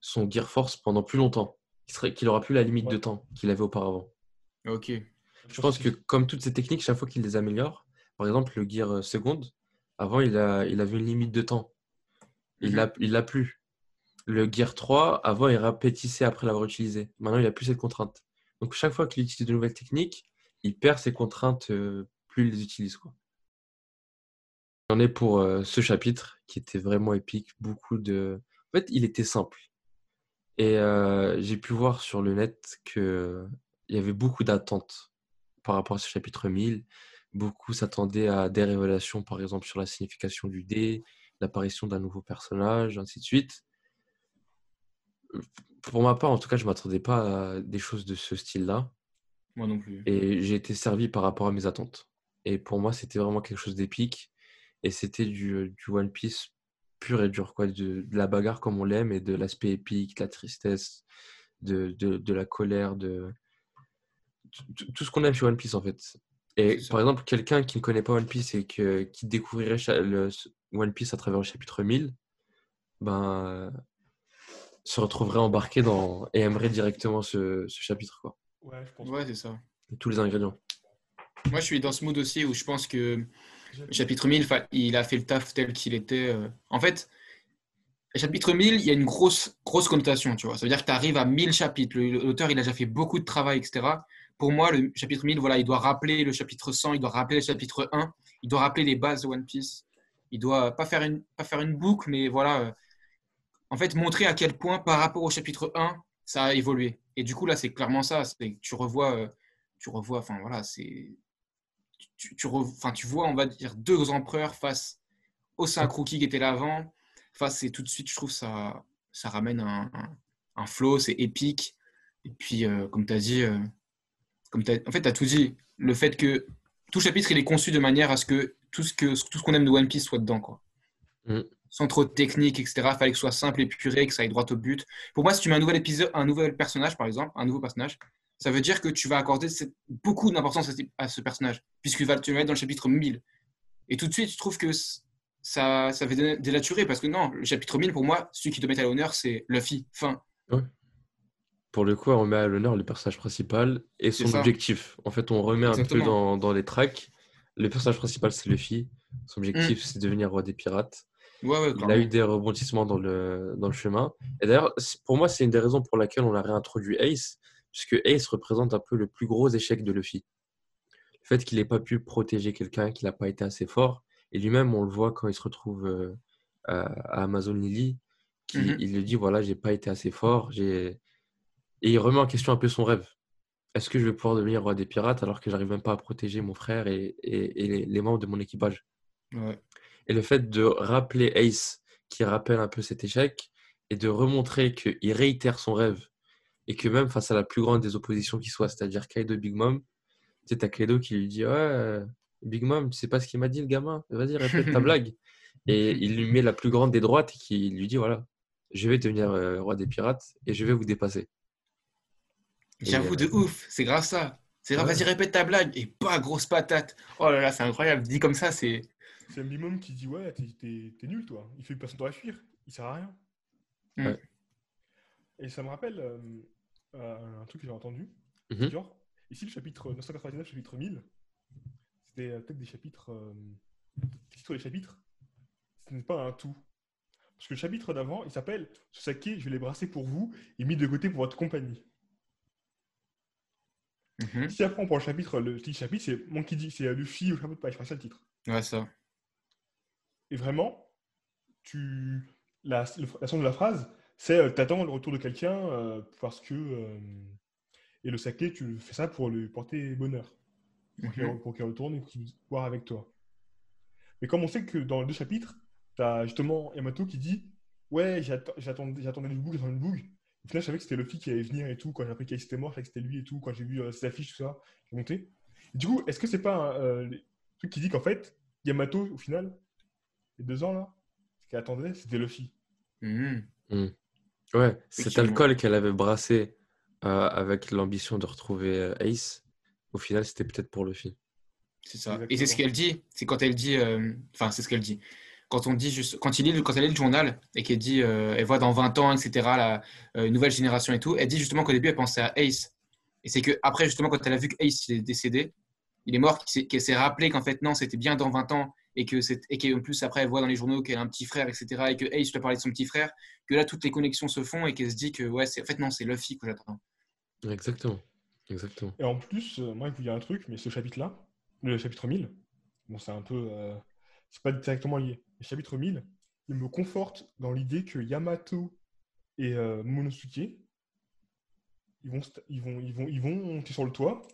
son Gear Force pendant plus longtemps. Qu'il serait- qu'il aura plus la limite de temps qu'il avait auparavant. Ok. Je pense que comme toutes ces techniques, chaque fois qu'il les améliore, par exemple le Gear seconde, avant il, a, il avait une limite de temps. Il Mhm. l'a il l'a plus. Le Gear 3, avant il répétissait après l'avoir utilisé. Maintenant il n'a plus cette contrainte. Donc chaque fois qu'il utilise de nouvelles techniques, il perd ses contraintes euh, plus il les utilise. Quoi. J'en ai pour euh, ce chapitre qui était vraiment épique. Beaucoup de... En fait, il était simple. Et euh, j'ai pu voir sur le net qu'il y avait beaucoup d'attentes par rapport à ce chapitre 1000. Beaucoup s'attendaient à des révélations, par exemple, sur la signification du dé, l'apparition d'un nouveau personnage, ainsi de suite. Pour ma part, en tout cas, je ne m'attendais pas à des choses de ce style-là. Moi non plus. Et j'ai été servi par rapport à mes attentes. Et pour moi, c'était vraiment quelque chose d'épique. Et c'était du, du One Piece pur et dur, quoi. De, de la bagarre comme on l'aime et de l'aspect épique, de la tristesse, de, de, de la colère, de tout- tout ce qu'on aime chez One Piece, en fait. Et par exemple, quelqu'un qui ne connaît pas One Piece et que, qui découvrirait le, One Piece à travers le chapitre 1000, ben, se retrouverait embarqué dans et aimerait directement ce, ce chapitre, quoi. Ouais, je pense. Ouais, c'est ça. Tous les ingrédients. Moi, je suis dans ce mood aussi où je pense que le chapitre 1000, fa- il a fait le taf tel qu'il était. euh. En fait, le chapitre 1000, il y a une grosse, grosse connotation, tu vois. Ça veut dire que tu arrives à 1000 chapitres. L'auteur, il a déjà fait beaucoup de travail, etc. Pour moi, le chapitre 1000, voilà, il doit rappeler le chapitre 100, il doit rappeler le chapitre 1, il doit rappeler les bases de One Piece. Il doit pas faire une, boucle, mais voilà. euh, En fait, montrer à quel point, par rapport au chapitre 1, ça a évolué. Et du coup, là, c'est clairement ça. Tu revois, euh, tu enfin voilà, c'est tu, vois, on va dire, deux empereurs face au Saint-Crookie qui était là avant. Enfin, c'est tout de suite, je trouve, ça, ça ramène un, un, flow, c'est épique. Et puis, euh, comme tu as dit, comme en fait, tu as tout dit. Le fait que tout chapitre, il est conçu de manière à ce que tout ce que tout ce qu'on aime de One Piece soit dedans. Quoi. Mm. Sans trop de technique, etc. Il fallait que ce soit simple, épuré, que ça aille droit au but. Pour moi, si tu mets un nouvel épisode, un nouvel personnage, par exemple, un nouveau personnage, ça veut dire que tu vas accorder cette- beaucoup d'importance à, ce- à ce personnage, puisque va, tu vas être dans le chapitre 1000. Et tout de suite, je trouve que ça, ça fait dé- dénaturer, parce que non, le chapitre 1000, pour moi, celui qui te met à l'honneur, c'est Luffy. Fin. Pour le coup, on met à l'honneur le personnage principal et son objectif. En fait, on remet un peu dans, dans les tracks. Le personnage principal, c'est Luffy. Son objectif, Mm. c'est de devenir roi des pirates. Ouais, ouais, Il a eu des rebondissements dans le, dans le chemin. Et d'ailleurs, pour moi, c'est une des raisons pour laquelle on a réintroduit Ace, puisque Ace représente un peu le plus gros échec de Luffy. Le fait qu'il n'ait pas pu protéger quelqu'un, qu'il n'a pas été assez fort. Et lui-même, on le voit quand il se retrouve euh, à, à Amazon Lily, qui, Mhm. il le dit, voilà, j'ai pas été assez fort. j'ai Et il remet en question un peu son rêve. est-ce que je vais pouvoir devenir roi des pirates alors que j'arrive même pas à protéger mon frère et, et- et les, les membres de mon équipage? Ouais. Et le fait de rappeler Ace, qui rappelle un peu cet échec, et de remontrer qu'il réitère son rêve, et que même face à la plus grande des oppositions qui soit, c'est-à-dire Kaido Big Mom, tu sais, t'as Kaido qui lui dit Ouais, Big Mom, tu sais pas ce qu'il m'a dit, le gamin, vas-y, répète ta blague. Et il lui met la plus grande des droites et qui lui dit Voilà, je vais devenir euh, roi des pirates et je vais vous dépasser. J'avoue, euh, de ouf, c'est grave ça. C'est grave, Ouais. vas-y, répète ta blague. Et pas grosse patate. Oh là là, c'est incroyable. Dit comme ça, c'est. C'est un minimum qui dit Ouais, t'es- t'es t'es nul, toi. Il fait que personne t'aurait fuir. Il sert à rien. Mm. Ouais. Et ça me rappelle euh, euh, un truc que j'ai entendu. Mhm. Genre, ici, le chapitre 999, chapitre 1000, c'était euh, peut-être des chapitres. Euh, titre des chapitres, ce n'est pas un tout. Parce que le chapitre d'avant, il s'appelle Ce saké, je vais les brasser pour vous et mis de côté pour votre compagnie. Mhm. Si après on prend le chapitre, le petit chapitre, c'est Monkey D, c'est Luffy au chapeau de paille, c'est ça le titre. Ouais, ça. Et vraiment, tu la, la sens de la phrase, c'est euh, t'attends le retour de quelqu'un euh, parce que euh, et le saké, tu fais ça pour lui porter bonheur, pour qu'il Mhm. pour qu'il retourne et pour qu'il boire avec toi. Mais comme on sait que dans les deux chapitres, t'as justement Yamato qui dit ouais j'attendais le boug, j'attendais le boug. Au final, je savais que c'était Luffy qui allait venir et tout. Quand j'ai appris qu'il était mort, je savais que c'était lui et tout. Quand j'ai vu euh, ses affiches, tout ça, j'ai monté. Et du coup, est-ce que c'est pas un euh, le truc qui dit qu'en fait, Yamato, au final, les deux ans là, ce qu'elle attendait, c'était Luffy. Mhm. Ouais, cet alcool qu'elle avait brassé euh, avec l'ambition de retrouver euh, Ace, au final, c'était peut-être pour Luffy. C'est ça. Et c'est ce qu'elle dit. C'est quand elle dit. euh, Enfin, c'est ce qu'elle dit. Quand on dit juste, quand il lit, le- quand elle lit le journal et qu'elle dit, euh, elle voit dans 20 ans, etc., la euh, une nouvelle génération et tout, elle dit justement qu'au début, elle pensait à Ace. Et c'est que après, justement, quand elle a vu que Ace il est décédé, il est mort, qu'elle s'est- qu'elle s'est rappelé qu'en fait, non, c'était bien dans 20 ans et que c'est et qu'en plus, après, elle voit dans les journaux qu'elle a un petit frère, etc., et que Ace lui a parlé de son petit frère, que là, toutes les connexions se font et qu'elle se dit que, ouais, c'est, en fait, non, c'est Luffy que j'attends. Exactement. Exactement. Et en plus, euh, moi, je vous dire un truc, mais ce chapitre-là, le chapitre 1000, bon, c'est un peu. euh, c'est pas directement lié. Le chapitre 1000, il me conforte dans l'idée que Yamato et euh, Monosuke, ils vont, ils, vont, ils, vont, ils vont monter sur le toit,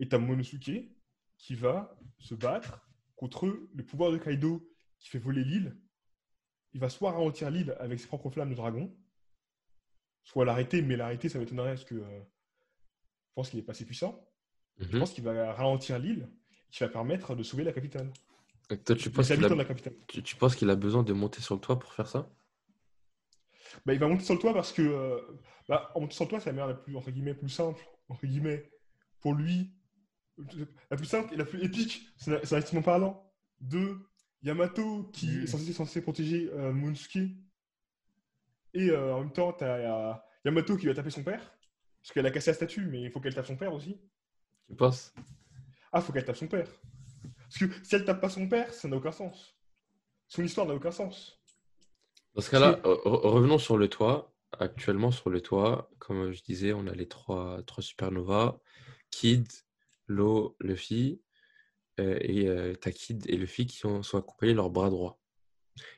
et t'as Monosuke qui va se battre contre le pouvoir de Kaido qui fait voler l'île. Il va soit ralentir l'île avec ses propres flammes de dragon, soit l'arrêter, mais l'arrêter, ça m'étonnerait parce que euh, je pense qu'il est pas assez puissant. Je Mhm. pense qu'il va ralentir l'île, qui va permettre de sauver la capitale. Et Toi, tu penses qu'il a... la capitale. tu, tu penses qu'il a besoin de monter sur le toit pour faire ça? Bah, il va monter sur le toit parce que, euh, bah, en montant sur le toit, c'est la manière la plus, entre guillemets, plus simple, entre guillemets, pour lui. La plus simple et la plus épique, c'est la- c'est l'investissement parlant. De Yamato, qui Mhm. est censé, censé protéger euh, Monosuke. Et euh, en même temps, tu as Yamato qui va taper son père. Parce qu'elle a cassé la statue, mais il faut qu'elle tape son père aussi. Tu penses? Ah, faut qu'elle tape son père. Parce que si elle tape pas son père, ça n'a aucun sens. Son histoire n'a aucun sens. Dans ce cas-là, re- re- revenons sur le toit. Actuellement, sur le toit, comme je disais, on a les trois, trois supernovas, Kid, Lo, Luffy, euh, et euh, t'as Kid et Luffy qui ont- sont accompagnés de leur bras droit.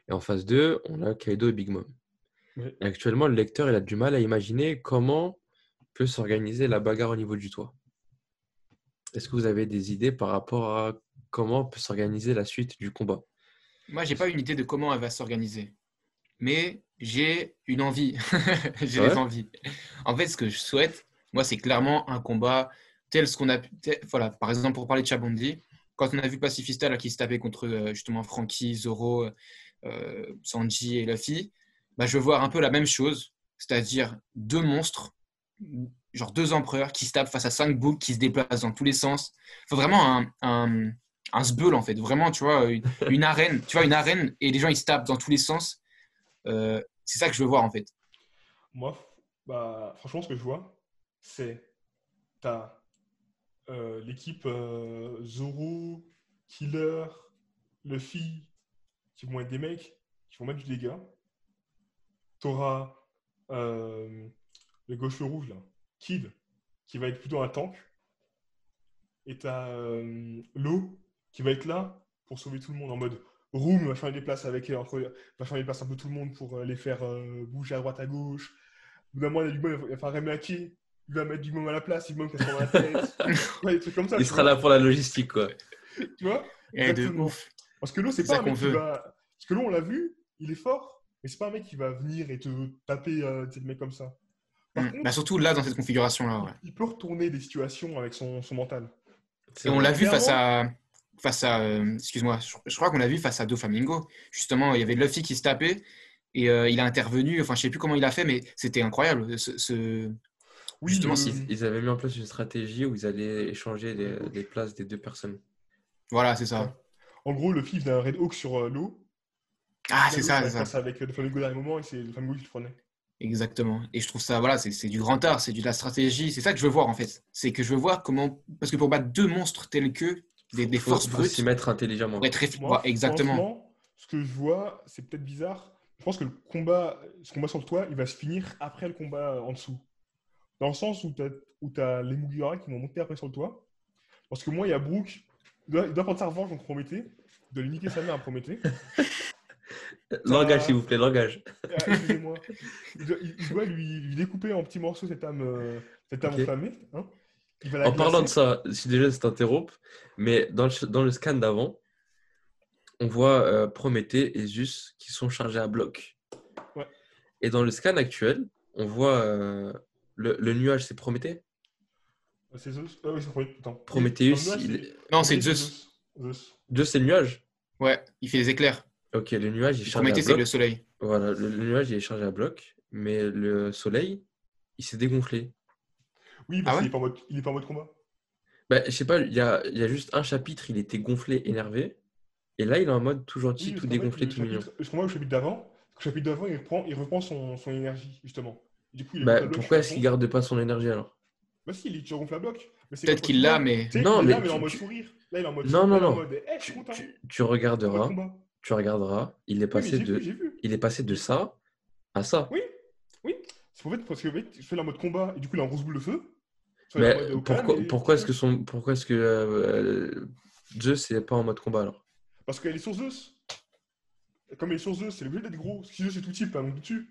Et en phase 2, on a Kaido et Big Mom. Et actuellement, le lecteur il a du mal à imaginer comment peut s'organiser la bagarre au niveau du toit. Est-ce que vous avez des idées par rapport à comment peut s'organiser la suite du combat? Moi, j'ai pas une idée de comment elle va s'organiser, mais j'ai une envie. j'ai Ouais. des envies. En fait, ce que je souhaite, moi, c'est clairement un combat tel ce qu'on a. tel- voilà, par exemple, pour parler de Chabondi, quand on a vu Pacifista là, qui se tapait contre euh, justement Frankie, Zoro, euh, Sanji et Luffy, bah, je veux voir un peu la même chose, c'est-à-dire deux monstres, genre deux empereurs qui se tapent face à cinq boucs qui se déplacent dans tous les sens. Il faut vraiment un, un, un sbeul en fait, vraiment, tu vois, une, une arène, tu vois, une arène et les gens ils se tapent dans tous les sens. Euh, c'est ça que je veux voir en fait. Moi, bah, franchement, ce que je vois, c'est t'as euh, l'équipe euh, Zoro, Killer, Luffy, qui vont être des mecs qui vont mettre du dégât. T'auras euh, le gauche rouge là, Kid, qui va être plutôt un tank. Et t'as euh, Lo, qui va être là pour sauver tout le monde en mode Room, va faire des places avec entre, va faire des places un peu tout le monde pour euh, les faire euh, bouger à droite à gauche. D'un moment, il y a du mal, il va faire Remake il va mettre du môme à la place, il môme qui dans la tête. ouais, des trucs comme ça. Il sera vois. là pour la logistique, quoi. Tu vois? Eh, de Exactement. ouf. Parce que l'eau, c'est pas un mec qu'on qui veut. va. Parce que l'eau, on l'a vu, il est fort, mais c'est pas un mec qui va venir et te taper euh, des mecs comme ça. Mm. contre, Bah, surtout là, dans cette configuration-là. Ouais. il peut retourner des situations avec son, son mental. C'est Et on l'a vu face à. Face à euh, excuse-moi, je, je crois qu'on l'a vu face à Doflamingo. Justement, il y avait Luffy qui se tapait et euh, il a intervenu. Enfin, je sais plus comment il a fait, mais c'était incroyable. Ce, ce- Oui, Justement, Ils, ils avaient mis en place une stratégie où ils allaient échanger les, les places des deux personnes. Voilà, c'est ça. En gros, le fils d'un Red Hawk sur euh, l'eau. Ah, c'est ça, il c'est ça. passe avec euh, le Flamingo dernier moment et c'est le Flamingo qui le prenait. Exactement. Et je trouve ça, voilà, c'est c'est du grand art, c'est de la stratégie. C'est ça que je veux voir en fait. C'est que je veux voir comment. Parce que pour battre deux monstres tels que des, des Faut- forces faut brutes, s'y mettre intelligemment. pour être Moi, exactement. ce que je vois, c'est peut-être bizarre. Je pense que le combat, ce combat sur le toit, il va se finir après le combat en dessous. Dans le sens où tu as, où as les Mugiwara qui vont monter après sur le toit. Parce que moi, il y a Brooke. Il doit, il doit prendre sa revanche contre Prométhée. Il doit lui niquer sa mère à Prométhée. Langage, s'il vous plaît, langage. Ah, Excusez-moi. Il doit, il- il doit lui, lui découper en petits morceaux cette âme, euh, cette âme Ok. enflammée. hein. En parlant de ça, si déjà je t'interromps, mais dans le, dans le scan d'avant, on voit euh, Prométhée et Zeus qui sont chargés à bloc. Ouais. Et dans le scan actuel, on voit euh, le, le nuage, c'est Prométhée? C'est Zeus. Ah oui, c'est Prométhée. Il- c'est- Non, c'est Zeus. Zeus. C'est le nuage? Ouais, il fait des éclairs. Ok, le nuage, il est chargé Prométhée, à c'est le soleil. Voilà, le, le nuage, il est chargé à bloc, mais le soleil, il s'est dégonflé. Oui, parce Ah ouais qu'il est pas en mode- il est pas en mode combat. Bah, je sais pas, il y a, il y a juste un chapitre, il était gonflé, énervé, et là, il est en mode tout gentil, Oui, tout dégonflé, tout mignon. que moi, le chapitre d'avant, le chapitre d'avant, il reprend, il reprend son, son énergie, justement. Du coup, il Bah, pourquoi est-ce qu'il garde pas son énergie alors? Bah si, il est toujours gonfle à bloc. Mais c'est Peut-être qu'il il l'a, mais. Non, mais là, mais il est en tu- mode tu- sourire. Là, il est en mode Non, non, non. eh, je tu, regarderas, tu regarderas, il est passé de, il est passé de ça à ça. Oui, oui. C'est en fait parce que je fais la mode combat et du coup, il est en grosse boule de feu. Mais pourquoi, pourquoi est-ce que son, pourquoi est-ce que euh, Zeus n'est pas en mode combat alors? Parce qu'elle est sur Zeus. Et Comme elle est sur Zeus, c'est obligé d'être gros. Si Zeus est tout type, pas non dessus.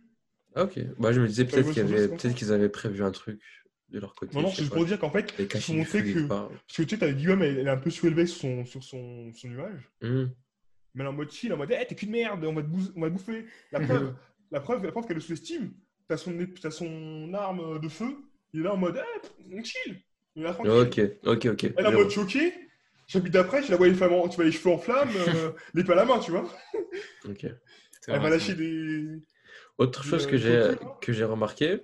Ah, ok. Bah, je me disais peut-être qu'il y mots sur avait, Zeus, comme peut-être ça. qu'ils avaient prévu un truc de leur côté. Non, non, c'est juste pour dire qu'en fait, ils cacher ont du montré feu que. Parce que tu sais, t'as Guillaume, elle, elle est un peu surélevée sur son, sur son, son nuage. Hmm. Mais elle est en mode chill, en mode, eh, t'es qu'une merde, on va te, bou- on va te bouffer. La preuve, la preuve, la preuve qu'elle le sous-estime, t'as son, son arme de feu, il est là en mode, eh, on chill. Il est là tranquille. Ok, ok, ok. Elle est en Je mode vois. choqué. Chapitre d'après, tu la vois les, femmes en- tu vois les cheveux en flammes, euh, l'épée à la main, tu vois. Ok. Elle va vrai, lâcher des. Autre chose euh, que j'ai que remarqué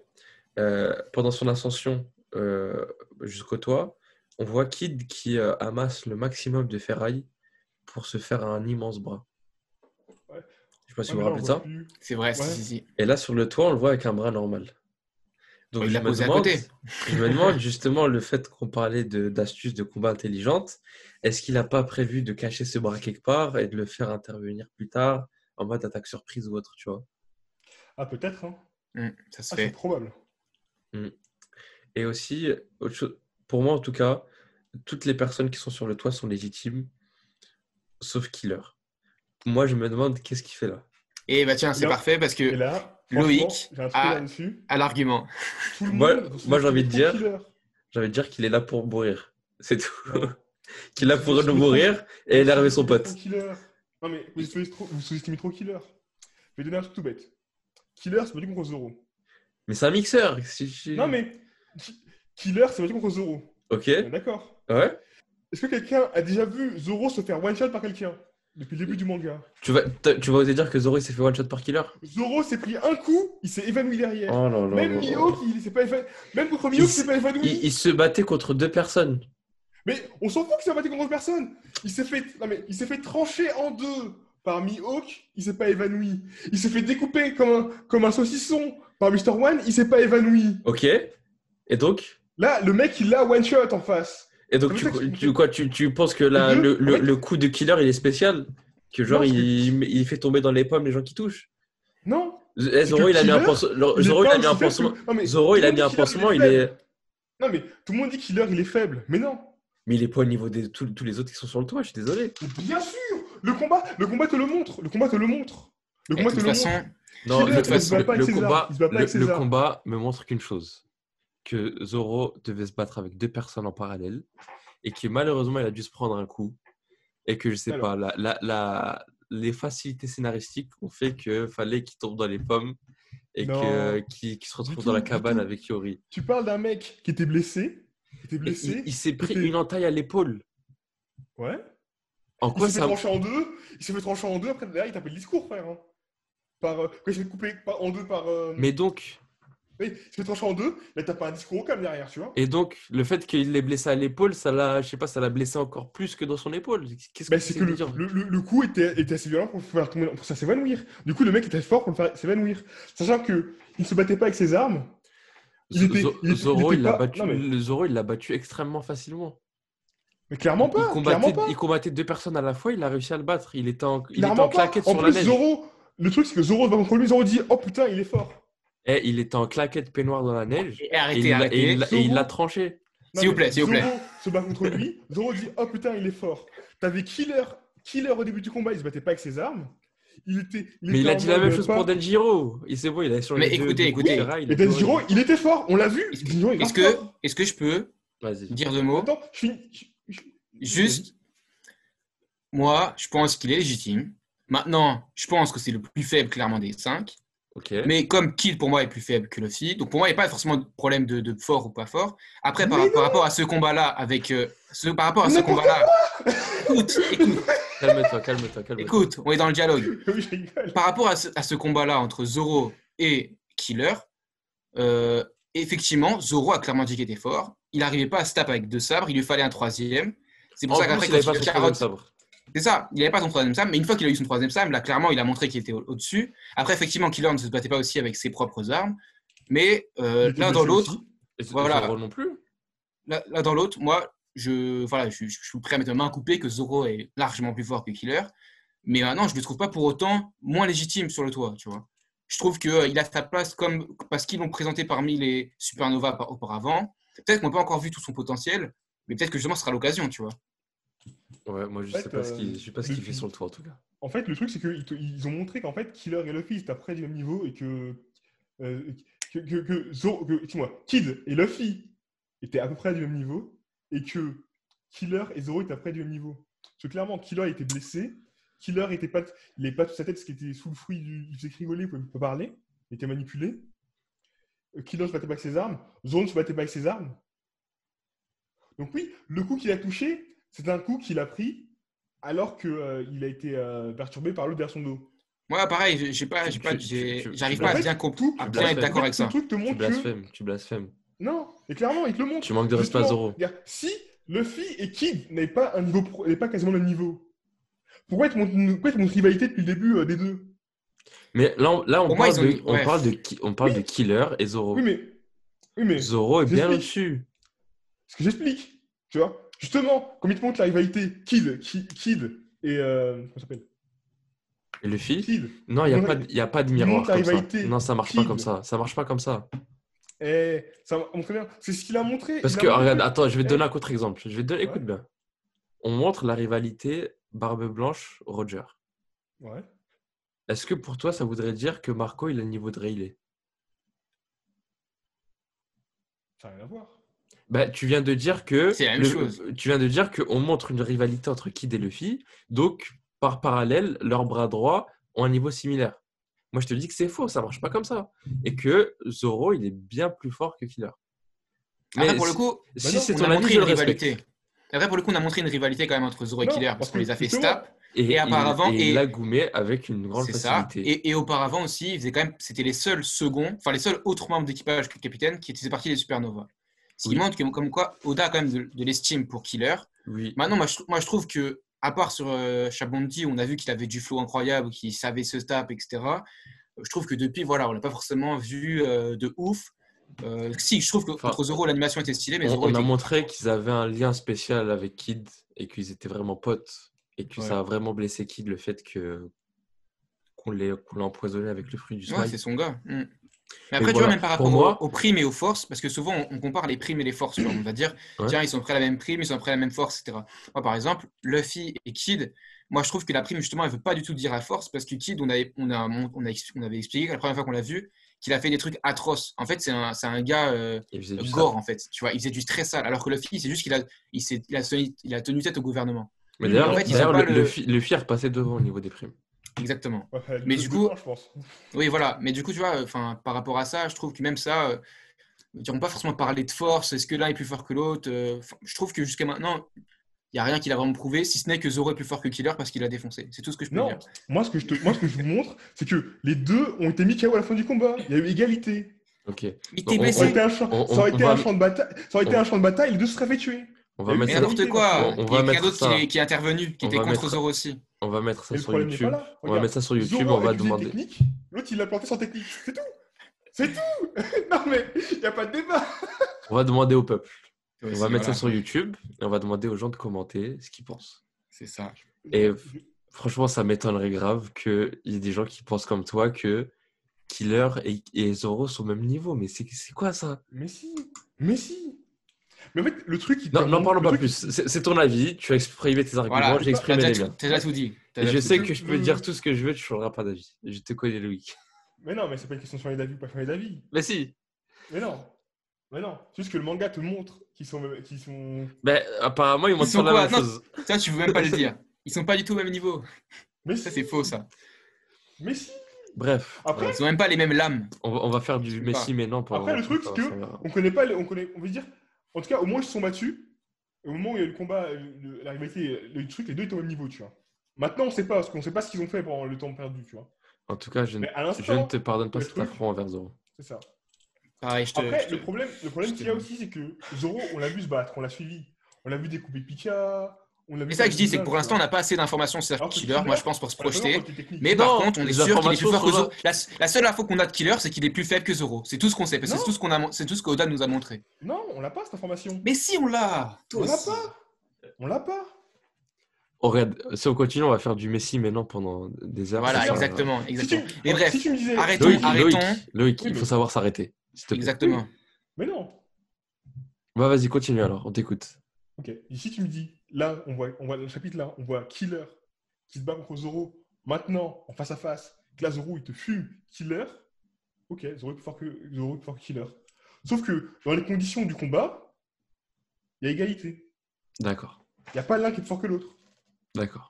euh, pendant son ascension euh, jusqu'au toit, on voit Kid qui euh, amasse le maximum de ferraille pour se faire un immense bras. Ouais. Je sais pas si Ouais, vous vous rappelez de ça. C'est vrai, si, Ouais. si, si. Et là sur le toit, on le voit avec un bras normal. Donc il je l'a me posé à demande, côté. je me demande justement le fait qu'on parlait d'astuces de combat intelligentes, est-ce qu'il n'a pas prévu de cacher ce bras quelque part et de le faire intervenir plus tard en mode attaque surprise ou autre, tu vois? Ah, peut-être, hein. Hum, ça se Ah, c'est probable. Et aussi, autre chose, pour moi en tout cas, toutes les personnes qui sont sur le toit sont légitimes, sauf Killer. Moi, je me demande qu'est-ce qu'il fait là. Et bah tiens, c'est parfait parce Et que là, Loïc à l'argument. Moi- j'ai envie de dire- dire qu'il est là pour mourir. C'est tout. Qu'il est là pour sous-estimez mourir et énerver son pote. Killer. Non, mais vous sous-estimez trop, vous sous-estimez trop Killer. Je vais donner un truc tout bête. Killer, c'est pas du contre Zoro. Mais c'est un mixeur. si- si- Non, mais Ki- Killer, c'est pas du contre Zoro. Ok. D'accord. Ouais. Est-ce que quelqu'un a déjà vu Zoro se faire one-shot par quelqu'un? Depuis le début du manga Tu vas, tu vas oser dire que Zoro il s'est fait one shot par Killer? Zoro s'est pris un coup, il s'est évanoui derrière. Oh là là. Même là s'est pas évanoui. Même contre Il s- s'est pas évanoui. Il, il se battait contre deux personnes. Mais on s'en fout qu'il s'est battu contre personne. Il s'est fait, non mais il s'est fait trancher en deux par Mihawk, il s'est pas évanoui. Il s'est fait découper comme un, comme un saucisson par Mr. One, il s'est pas évanoui. Ok. Et donc? Là, le mec, il l'a one shot en face. Et donc, tu, tu, quoi, tu, tu penses que la- deux, le, le, en fait- le coup de killer, il est spécial? Que genre, Non, parce que- il, il fait tomber dans les pommes les gens qui touchent? Non. Eh, Zoro, il a mis un pansement. Zoro, il a mis un pansement. que- Non, mais Zoro, tout il a mis un pansement, est. Non mais tout le monde dit Killer, il est faible. Mais non. Mais il est pas au niveau de tous tous les autres qui sont sur le toit, je suis désolé. Bien sûr. Le combat, le combat te le montre. Le combat te le montre. Le combat de te toute le façon, montre. Non, se bat le- combat me montre qu'une chose que Zoro devait se battre avec deux personnes en parallèle et que malheureusement il a dû se prendre un coup et que je sais Alors. pas, la, la, la- les facilités scénaristiques ont fait que fallait qu'il tombe dans les pommes et qu'il se retrouve dans la cabane avec Yori. Tu parles d'un mec qui était blessé. Qui était Et blessé. il il s'est pris une entaille à l'épaule. Ouais. En Il quoi s'est fait ça trancher en deux. Il s'est fait trancher en deux. Après, derrière, il tapait le discours, frère. hein. Par, euh, quand il s'est par- en deux par. euh, Mais donc, Oui, fait trancher en deux. Là, t'as pas un discours calme derrière, tu vois. et donc le fait qu'il l'ait blessé à l'épaule, ça l'a, je sais pas, ça l'a blessé encore plus que dans son épaule. Qu'est-ce que Bah, tu c'est que le, dire le, le- le coup était, était assez violent pour, faire tomber- pour ça s'évanouir. Du coup, le mec était fort pour le faire s'évanouir. Sachant que il ne se battait pas avec ses armes. il était- Zo- il était- Zoro, il l'a battu, non, mais- le Zoro, il l'a battu extrêmement facilement. Mais clairement il, pas. combattait, clairement pas. il combattait deux personnes à la fois, il a réussi à le battre. Il était en, il était en claquette En sur plus, la neige. Zoro, le truc, c'est que Zoro va contre lui. Zoro dit Oh putain, il est fort. Eh, il était en claquette peignoir dans la neige. Et Et arrêtez, il l'a- et arrêtez. il l'a- et il Zoro. l'a tranché. S'il vous plaît, s'il vous plaît. Zoro se bat contre lui. Zoro dit Oh putain, il est fort. T'avais Killer. Killer au début du combat, il se battait pas avec ses armes. Il était. Mais il a dit la même chose pas- pour Denjiro. Et c'est bon, il a changé Mais écoutez, écoutez. Il Et Denjiro, heureux. il était fort. On l'a vu. Est-ce il est que, que je peux dire deux mots? Attends, je finis. je- je- Juste, moi, je pense qu'il est légitime. Maintenant, je pense que c'est le plus faible, clairement, des cinq. Mais comme Kill, pour moi, est plus faible que Luffy, donc pour moi, il n'y a pas forcément de problème de, de fort ou pas fort. Après, par, rapport à ce combat-là, avec euh, ce, par rapport à ce combat-là, écoute, écoute, Calme-toi, calme-toi, calme-toi. écoute, on est dans le dialogue. Par rapport à ce, à ce combat-là entre Zoro et Killer, euh, effectivement, Zoro a clairement dit qu'il était fort. Il n'arrivait pas à se taper avec deux sabres, il lui fallait un troisième. C'est pour En ça qu'après, il a troisième carotte, sabre. C'est ça, il n'avait pas son troisième sabre, mais une fois qu'il a eu son troisième sabre, là, clairement, il a montré qu'il était au- au-dessus. Après, effectivement, Killer ne se battait pas aussi avec ses propres armes, mais euh, l'un dans l'autre, Voilà. Non plus. l'un dans l'autre, moi, je, voilà, je, je suis prêt à mettre ma main coupée que Zoro est largement plus fort que Killer, mais maintenant, je ne le trouve pas pour autant moins légitime sur le toit, tu vois. Je trouve qu'il a sa place comme parce qu'ils l'ont présenté parmi les supernovas par- auparavant. Peut-être qu'on n'a pas encore vu tout son potentiel, mais peut-être que justement ce sera l'occasion, tu vois. Ouais, moi je En fait, sais pas ce qu'il euh, qu'il fait sur le toit en tout cas. En fait, le truc, c'est qu'ils ont montré qu'en fait, Killer et Luffy étaient à près du même niveau et que. euh, que, que, que Zoro- que- excuse-moi, Kid et Luffy étaient à peu près du même niveau et que Killer et Zoro étaient à peu près du même niveau. Parce que clairement, Killer était blessé. Killer était pas, il n'avait pas toute sa tête parce qu'il était sous le fruit du. Il faisait rigoler, il pouvait pas parler. Il était manipulé. Euh, Killer se battait pas avec ses armes. Zoro ne se battait pas avec ses armes. Donc oui, le coup qu'il a touché, c'est un coup qu'il a pris alors qu'il a été euh, perturbé par l'autre vers son dos. Moi, pareil, j'ai- pas, j'ai pas, j'arrive pas à bien, comp- Tout- à tu bien être blasphèmes. d'accord avec ça. le truc te Tu que... blasphèmes, tu blasphèmes. Non, et clairement, il te le montre. Tu manques de respect à Zoro. si Luffy et Kid n'avaient pas un niveau, pro- pas quasiment le même niveau, pourquoi ils te montrent une, pourquoi rivalité depuis le début euh, des deux? Mais là, on, là, on parle, de, on ouais. parle, de, ki- on parle de Killer et Zoro. Oui, mais... Oui, mais... Zoro est bien au-dessus. Ce que j'explique, tu vois. Justement, comme ils te montrent la rivalité Kid, Ki- Kid et... Euh, comment ça s'appelle? Et Luffy? Kid. Non, il n'y a, a pas de il miroir montre la comme ça. Non, ça marche pas comme ça. Ça marche pas comme ça. Et ça montre bien. C'est ce qu'il a montré. Parce il a que, montré- regarde, attends, je vais te Eh, donner un contre-exemple. Je vais te donner, Ouais. écoute bien. On montre la rivalité Barbe Blanche Roger. Ouais. Est-ce que pour toi, ça voudrait dire que Marco, il a le niveau de Rayleigh? Ça n'a rien à voir. Bah, tu viens de dire que C'est la même le- chose. tu viens de dire qu'on montre une rivalité entre Kid et Luffy, donc par parallèle, leurs bras droits ont un niveau similaire. Moi, je te dis que c'est faux, ça marche pas comme ça, et que Zoro, il est bien plus fort que Killer. Après, Mais pour le coup, si non, c'est on ton a avis, montré je une rivalité. Après, pour le coup, on a montré une rivalité quand même entre Zoro et Non, Killer, parce parce qu'on les a fait stap. Et, Et auparavant, et, et- il l'a goumé avec une grande ça. facilité. Et, et auparavant aussi, ils faisaient quand même, c'était les seuls seconds, enfin les seuls autres membres d'équipage que le capitaine qui faisaient partie des supernovas. Ce qui Oui. montre que, comme quoi Oda a quand même de, de l'estime pour Killer. Oui. Maintenant, moi je, trou- moi, je trouve que, à part sur euh, Chabondi, on a vu qu'il avait du flow incroyable, qu'il savait se taper, etc. euh, Je trouve que depuis, voilà, on l'a pas forcément vu euh, de ouf. Euh, si, je trouve que Enfin, contre Zoro, l'animation était stylée, mais On, Zoro on a montré qu'ils avaient un lien spécial avec Kid et qu'ils étaient vraiment potes et que Ouais. ça a vraiment blessé Kid le fait que qu'on l'ait l'a empoisonné avec le fruit du Ouais, smile. c'est son gars. Mm. Mais Et après, tu voilà, vois, même par rapport moi- aux, aux primes et aux forces, parce que souvent on, on compare les primes et les forces. tu. On va dire, Ouais. tiens, ils sont prêts à la même prime, ils sont prêts à la même force, etc. Moi, par exemple, Luffy et Kid, moi je trouve que la prime, justement, elle veut pas du tout dire la force, parce que Kid, on, avait, on, a, on, a, on avait expliqué la première fois qu'on l'a vu, qu'il a fait des trucs atroces. En fait, c'est un, c'est un gars euh, gore, en fait. Tu vois, il faisait du très sale. Alors que Luffy, c'est juste qu'il a, il s'est- il a, tenu, il a tenu tête au gouvernement. Mais d'ailleurs, en fait, le, le- le, fi- le repassé devant au niveau des primes. Exactement. Ouais, Mais du coup- temps, je pense. Oui, voilà. Mais du coup, tu vois, enfin, par rapport à ça, je trouve que même ça, euh, ils n'ont pas forcément parlé de force. Est-ce que l'un est plus fort que l'autre euh, Je trouve que jusqu'à maintenant, il n'y a rien qui l'a vraiment prouvé, si ce n'est que Zoro est plus fort que Killer parce qu'il a défoncé. C'est tout ce que je peux Non, dire. moi ce, que je te, moi, ce que je vous montre, c'est que les deux ont été mis KO à la fin du combat. Il y a eu égalité. Ok. Il Bon, on- Ça aurait été un champ, On- ça aurait on été va- un champ de bataille. Ça aurait été on- un champ de bataille. Les deux se seraient fait tuer. On va Mais mettre n'importe quoi. on- on Il y a quelqu'un d'autre qui, est- qui est intervenu, qui On était contre mettre- Zoro aussi. On va mettre ça sur YouTube. On va mettre ça sur YouTube. On va demander. l'autre il l'a planté sans technique. C'est tout. C'est tout. non mais il n'y a pas de débat. On va demander au peuple. On va mettre ça sur YouTube et on va demander aux gens de commenter ce qu'ils pensent. C'est ça. Et franchement, ça m'étonnerait grave qu'il y ait des gens qui pensent comme toi que Killer et, Zoro sont au même niveau. Mais c'est c'est quoi ça? Mais si. Mais si. Mais en fait, le truc. il Non, t'a n'en parlons pas truc- plus. C'est ton avis. Tu as exprimé tes arguments. Voilà. J'ai exprimé déjà les tout- miens. t'as déjà tout dit. Et déjà je tout sais que je peux dire tout ce que je veux. Tu changeras pas d'avis. Je te connais, Loïc. Mais non, mais c'est pas une question de changer d'avis ou pas changer d'avis. Mais si. Mais non. Mais non. C'est juste que le manga te montre qu'ils sont. qu'ils sont... Ben, apparemment, ils montrent sont pas la quoi même Non. chose. Ça, tu veux même pas le dire. Ils sont pas du tout au même niveau. Mais Ça, si. c'est faux, ça. Mais si. Bref, Après, Ils ont même pas les mêmes lames. on va, on va faire du Messi pas. mais non. pendant Après, le truc, c'est que- on connaît pas. les- On connaît. On veut dire. En tout cas, au moins ils se sont battus. Au moment où il y a eu le combat, le- la rivalité, le truc, les deux étaient au même niveau, tu vois. Maintenant, on sait pas, parce qu'on sait pas ce qu'ils ont fait pendant le temps perdu, tu vois. En tout cas, je, ne- je ne te pardonne pas cet truc- affront envers Zoro. c'est ça. Pareil, je te. Après, je te- le problème, le problème qu'il y a aussi, c'est que Zoro, on l'a vu se battre, on l'a suivi. On l'a vu découper Pika. On C'est ça que je dis, c'est que pour l'instant, on n'a pas assez d'informations sur Killer, moi je pense, pour se. On projeter. Mais par contre, on est sûr qu'il est plus fort que Zoro. La, seule info qu'on a de Killer, c'est qu'il est plus faible que Zoro. C'est tout ce qu'on sait, parce que c'est tout ce qu'on a, mon- c'est tout ce qu'Oda nous a montré. Non, on l'a pas cette information. Mais si, on l'a On l'a pas. On l'a pas. Oh, regarde, si on continue, on va faire du Messi mais non pendant des heures. Voilà, exactement, Si tu, exactement. Mais bref, si tu me disais. arrêtons, Loïc, arrêtons. Loïc, Loïc, Oui, il faut savoir s'arrêter. Exactement. Mais non. Bah, vas-y, continue alors, on t'écoute. Ok. Si tu me dis, là, on voit, on voit le chapitre là, on voit Killer qui se bat contre Zoro. Maintenant, en face à face, que là, Zoro, il te fume Killer. Ok, Zoro est plus fort que, Zoro est plus fort que Killer. Sauf que dans les conditions du combat, il y a égalité. D'accord, Il n'y a pas l'un qui est plus fort que l'autre. d'accord.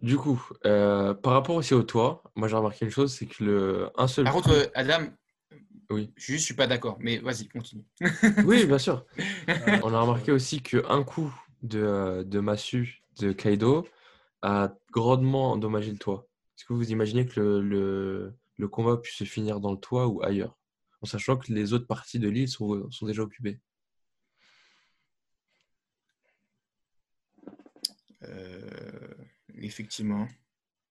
Du coup, euh, par rapport aussi au toit, moi j'ai remarqué une chose, c'est que le un seul. Par contre, euh, Adam, Oui. je suis pas d'accord. Mais vas-y, continue. Oui, bien sûr. On a remarqué aussi qu'un coup de, euh, de massue de Kaido a grandement endommagé le toit. Est-ce que vous imaginez que le, le, le combat puisse se finir dans le toit ou ailleurs, en sachant que les autres parties de l'île sont, sont déjà occupées? Euh, effectivement.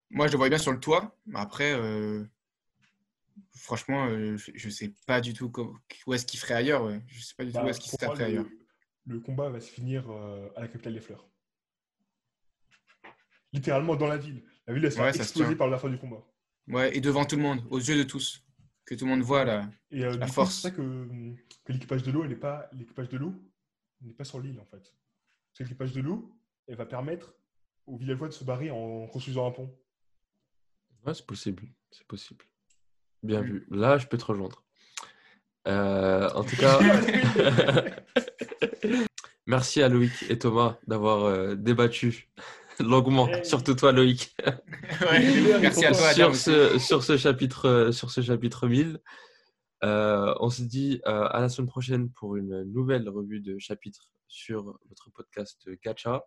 Moi, je le voyais bien sur le toit. mais Après, euh, franchement, euh, je, je sais pas du tout où est-ce qu'il ferait ailleurs. ouais. Je sais pas du tout Bah, où est-ce qu'il se taperait ailleurs. Le combat va se finir euh, à la capitale des fleurs. Littéralement dans la ville. La ville, elle sera Ouais, explosée par la fin du combat. Ouais, et devant tout le monde, aux yeux de tous. Que tout le monde voit là. Et euh, La du coup, force. c'est ça que, que l'équipage de l'eau, elle est pas l'équipage de l'eau n'est pas sur l'île en fait. L'équipage de l'eau, elle va permettre aux villageois de se barrer en construisant un pont. Ouais, c'est possible. C'est possible. Bien Mm. vu. Là, je peux te rejoindre. Euh, en tout cas, merci à Loïc et Thomas d'avoir euh, débattu longuement, surtout toi, Loïc, Ouais, Merci à toi, Adam. sur ce, sur ce chapitre, euh, sur ce chapitre 1000. Euh, on se dit euh, à la semaine prochaine pour une nouvelle revue de chapitres sur votre podcast Gacha.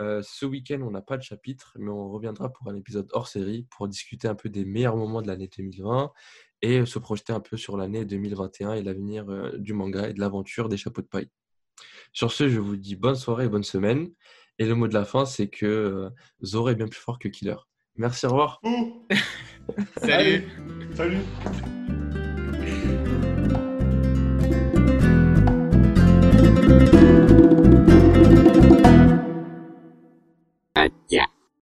Euh, ce week-end, on n'a pas de chapitre, mais on reviendra pour un épisode hors série pour discuter un peu des meilleurs moments de l'année 2020 et se projeter un peu sur l'année 2021 et l'avenir euh, du manga et de l'aventure des chapeaux de paille. Sur ce, je vous dis bonne soirée et bonne semaine. Et le mot de la fin, c'est que euh, Zoro est bien plus fort que Killer. Merci, au revoir. Oh Salut. Salut Salut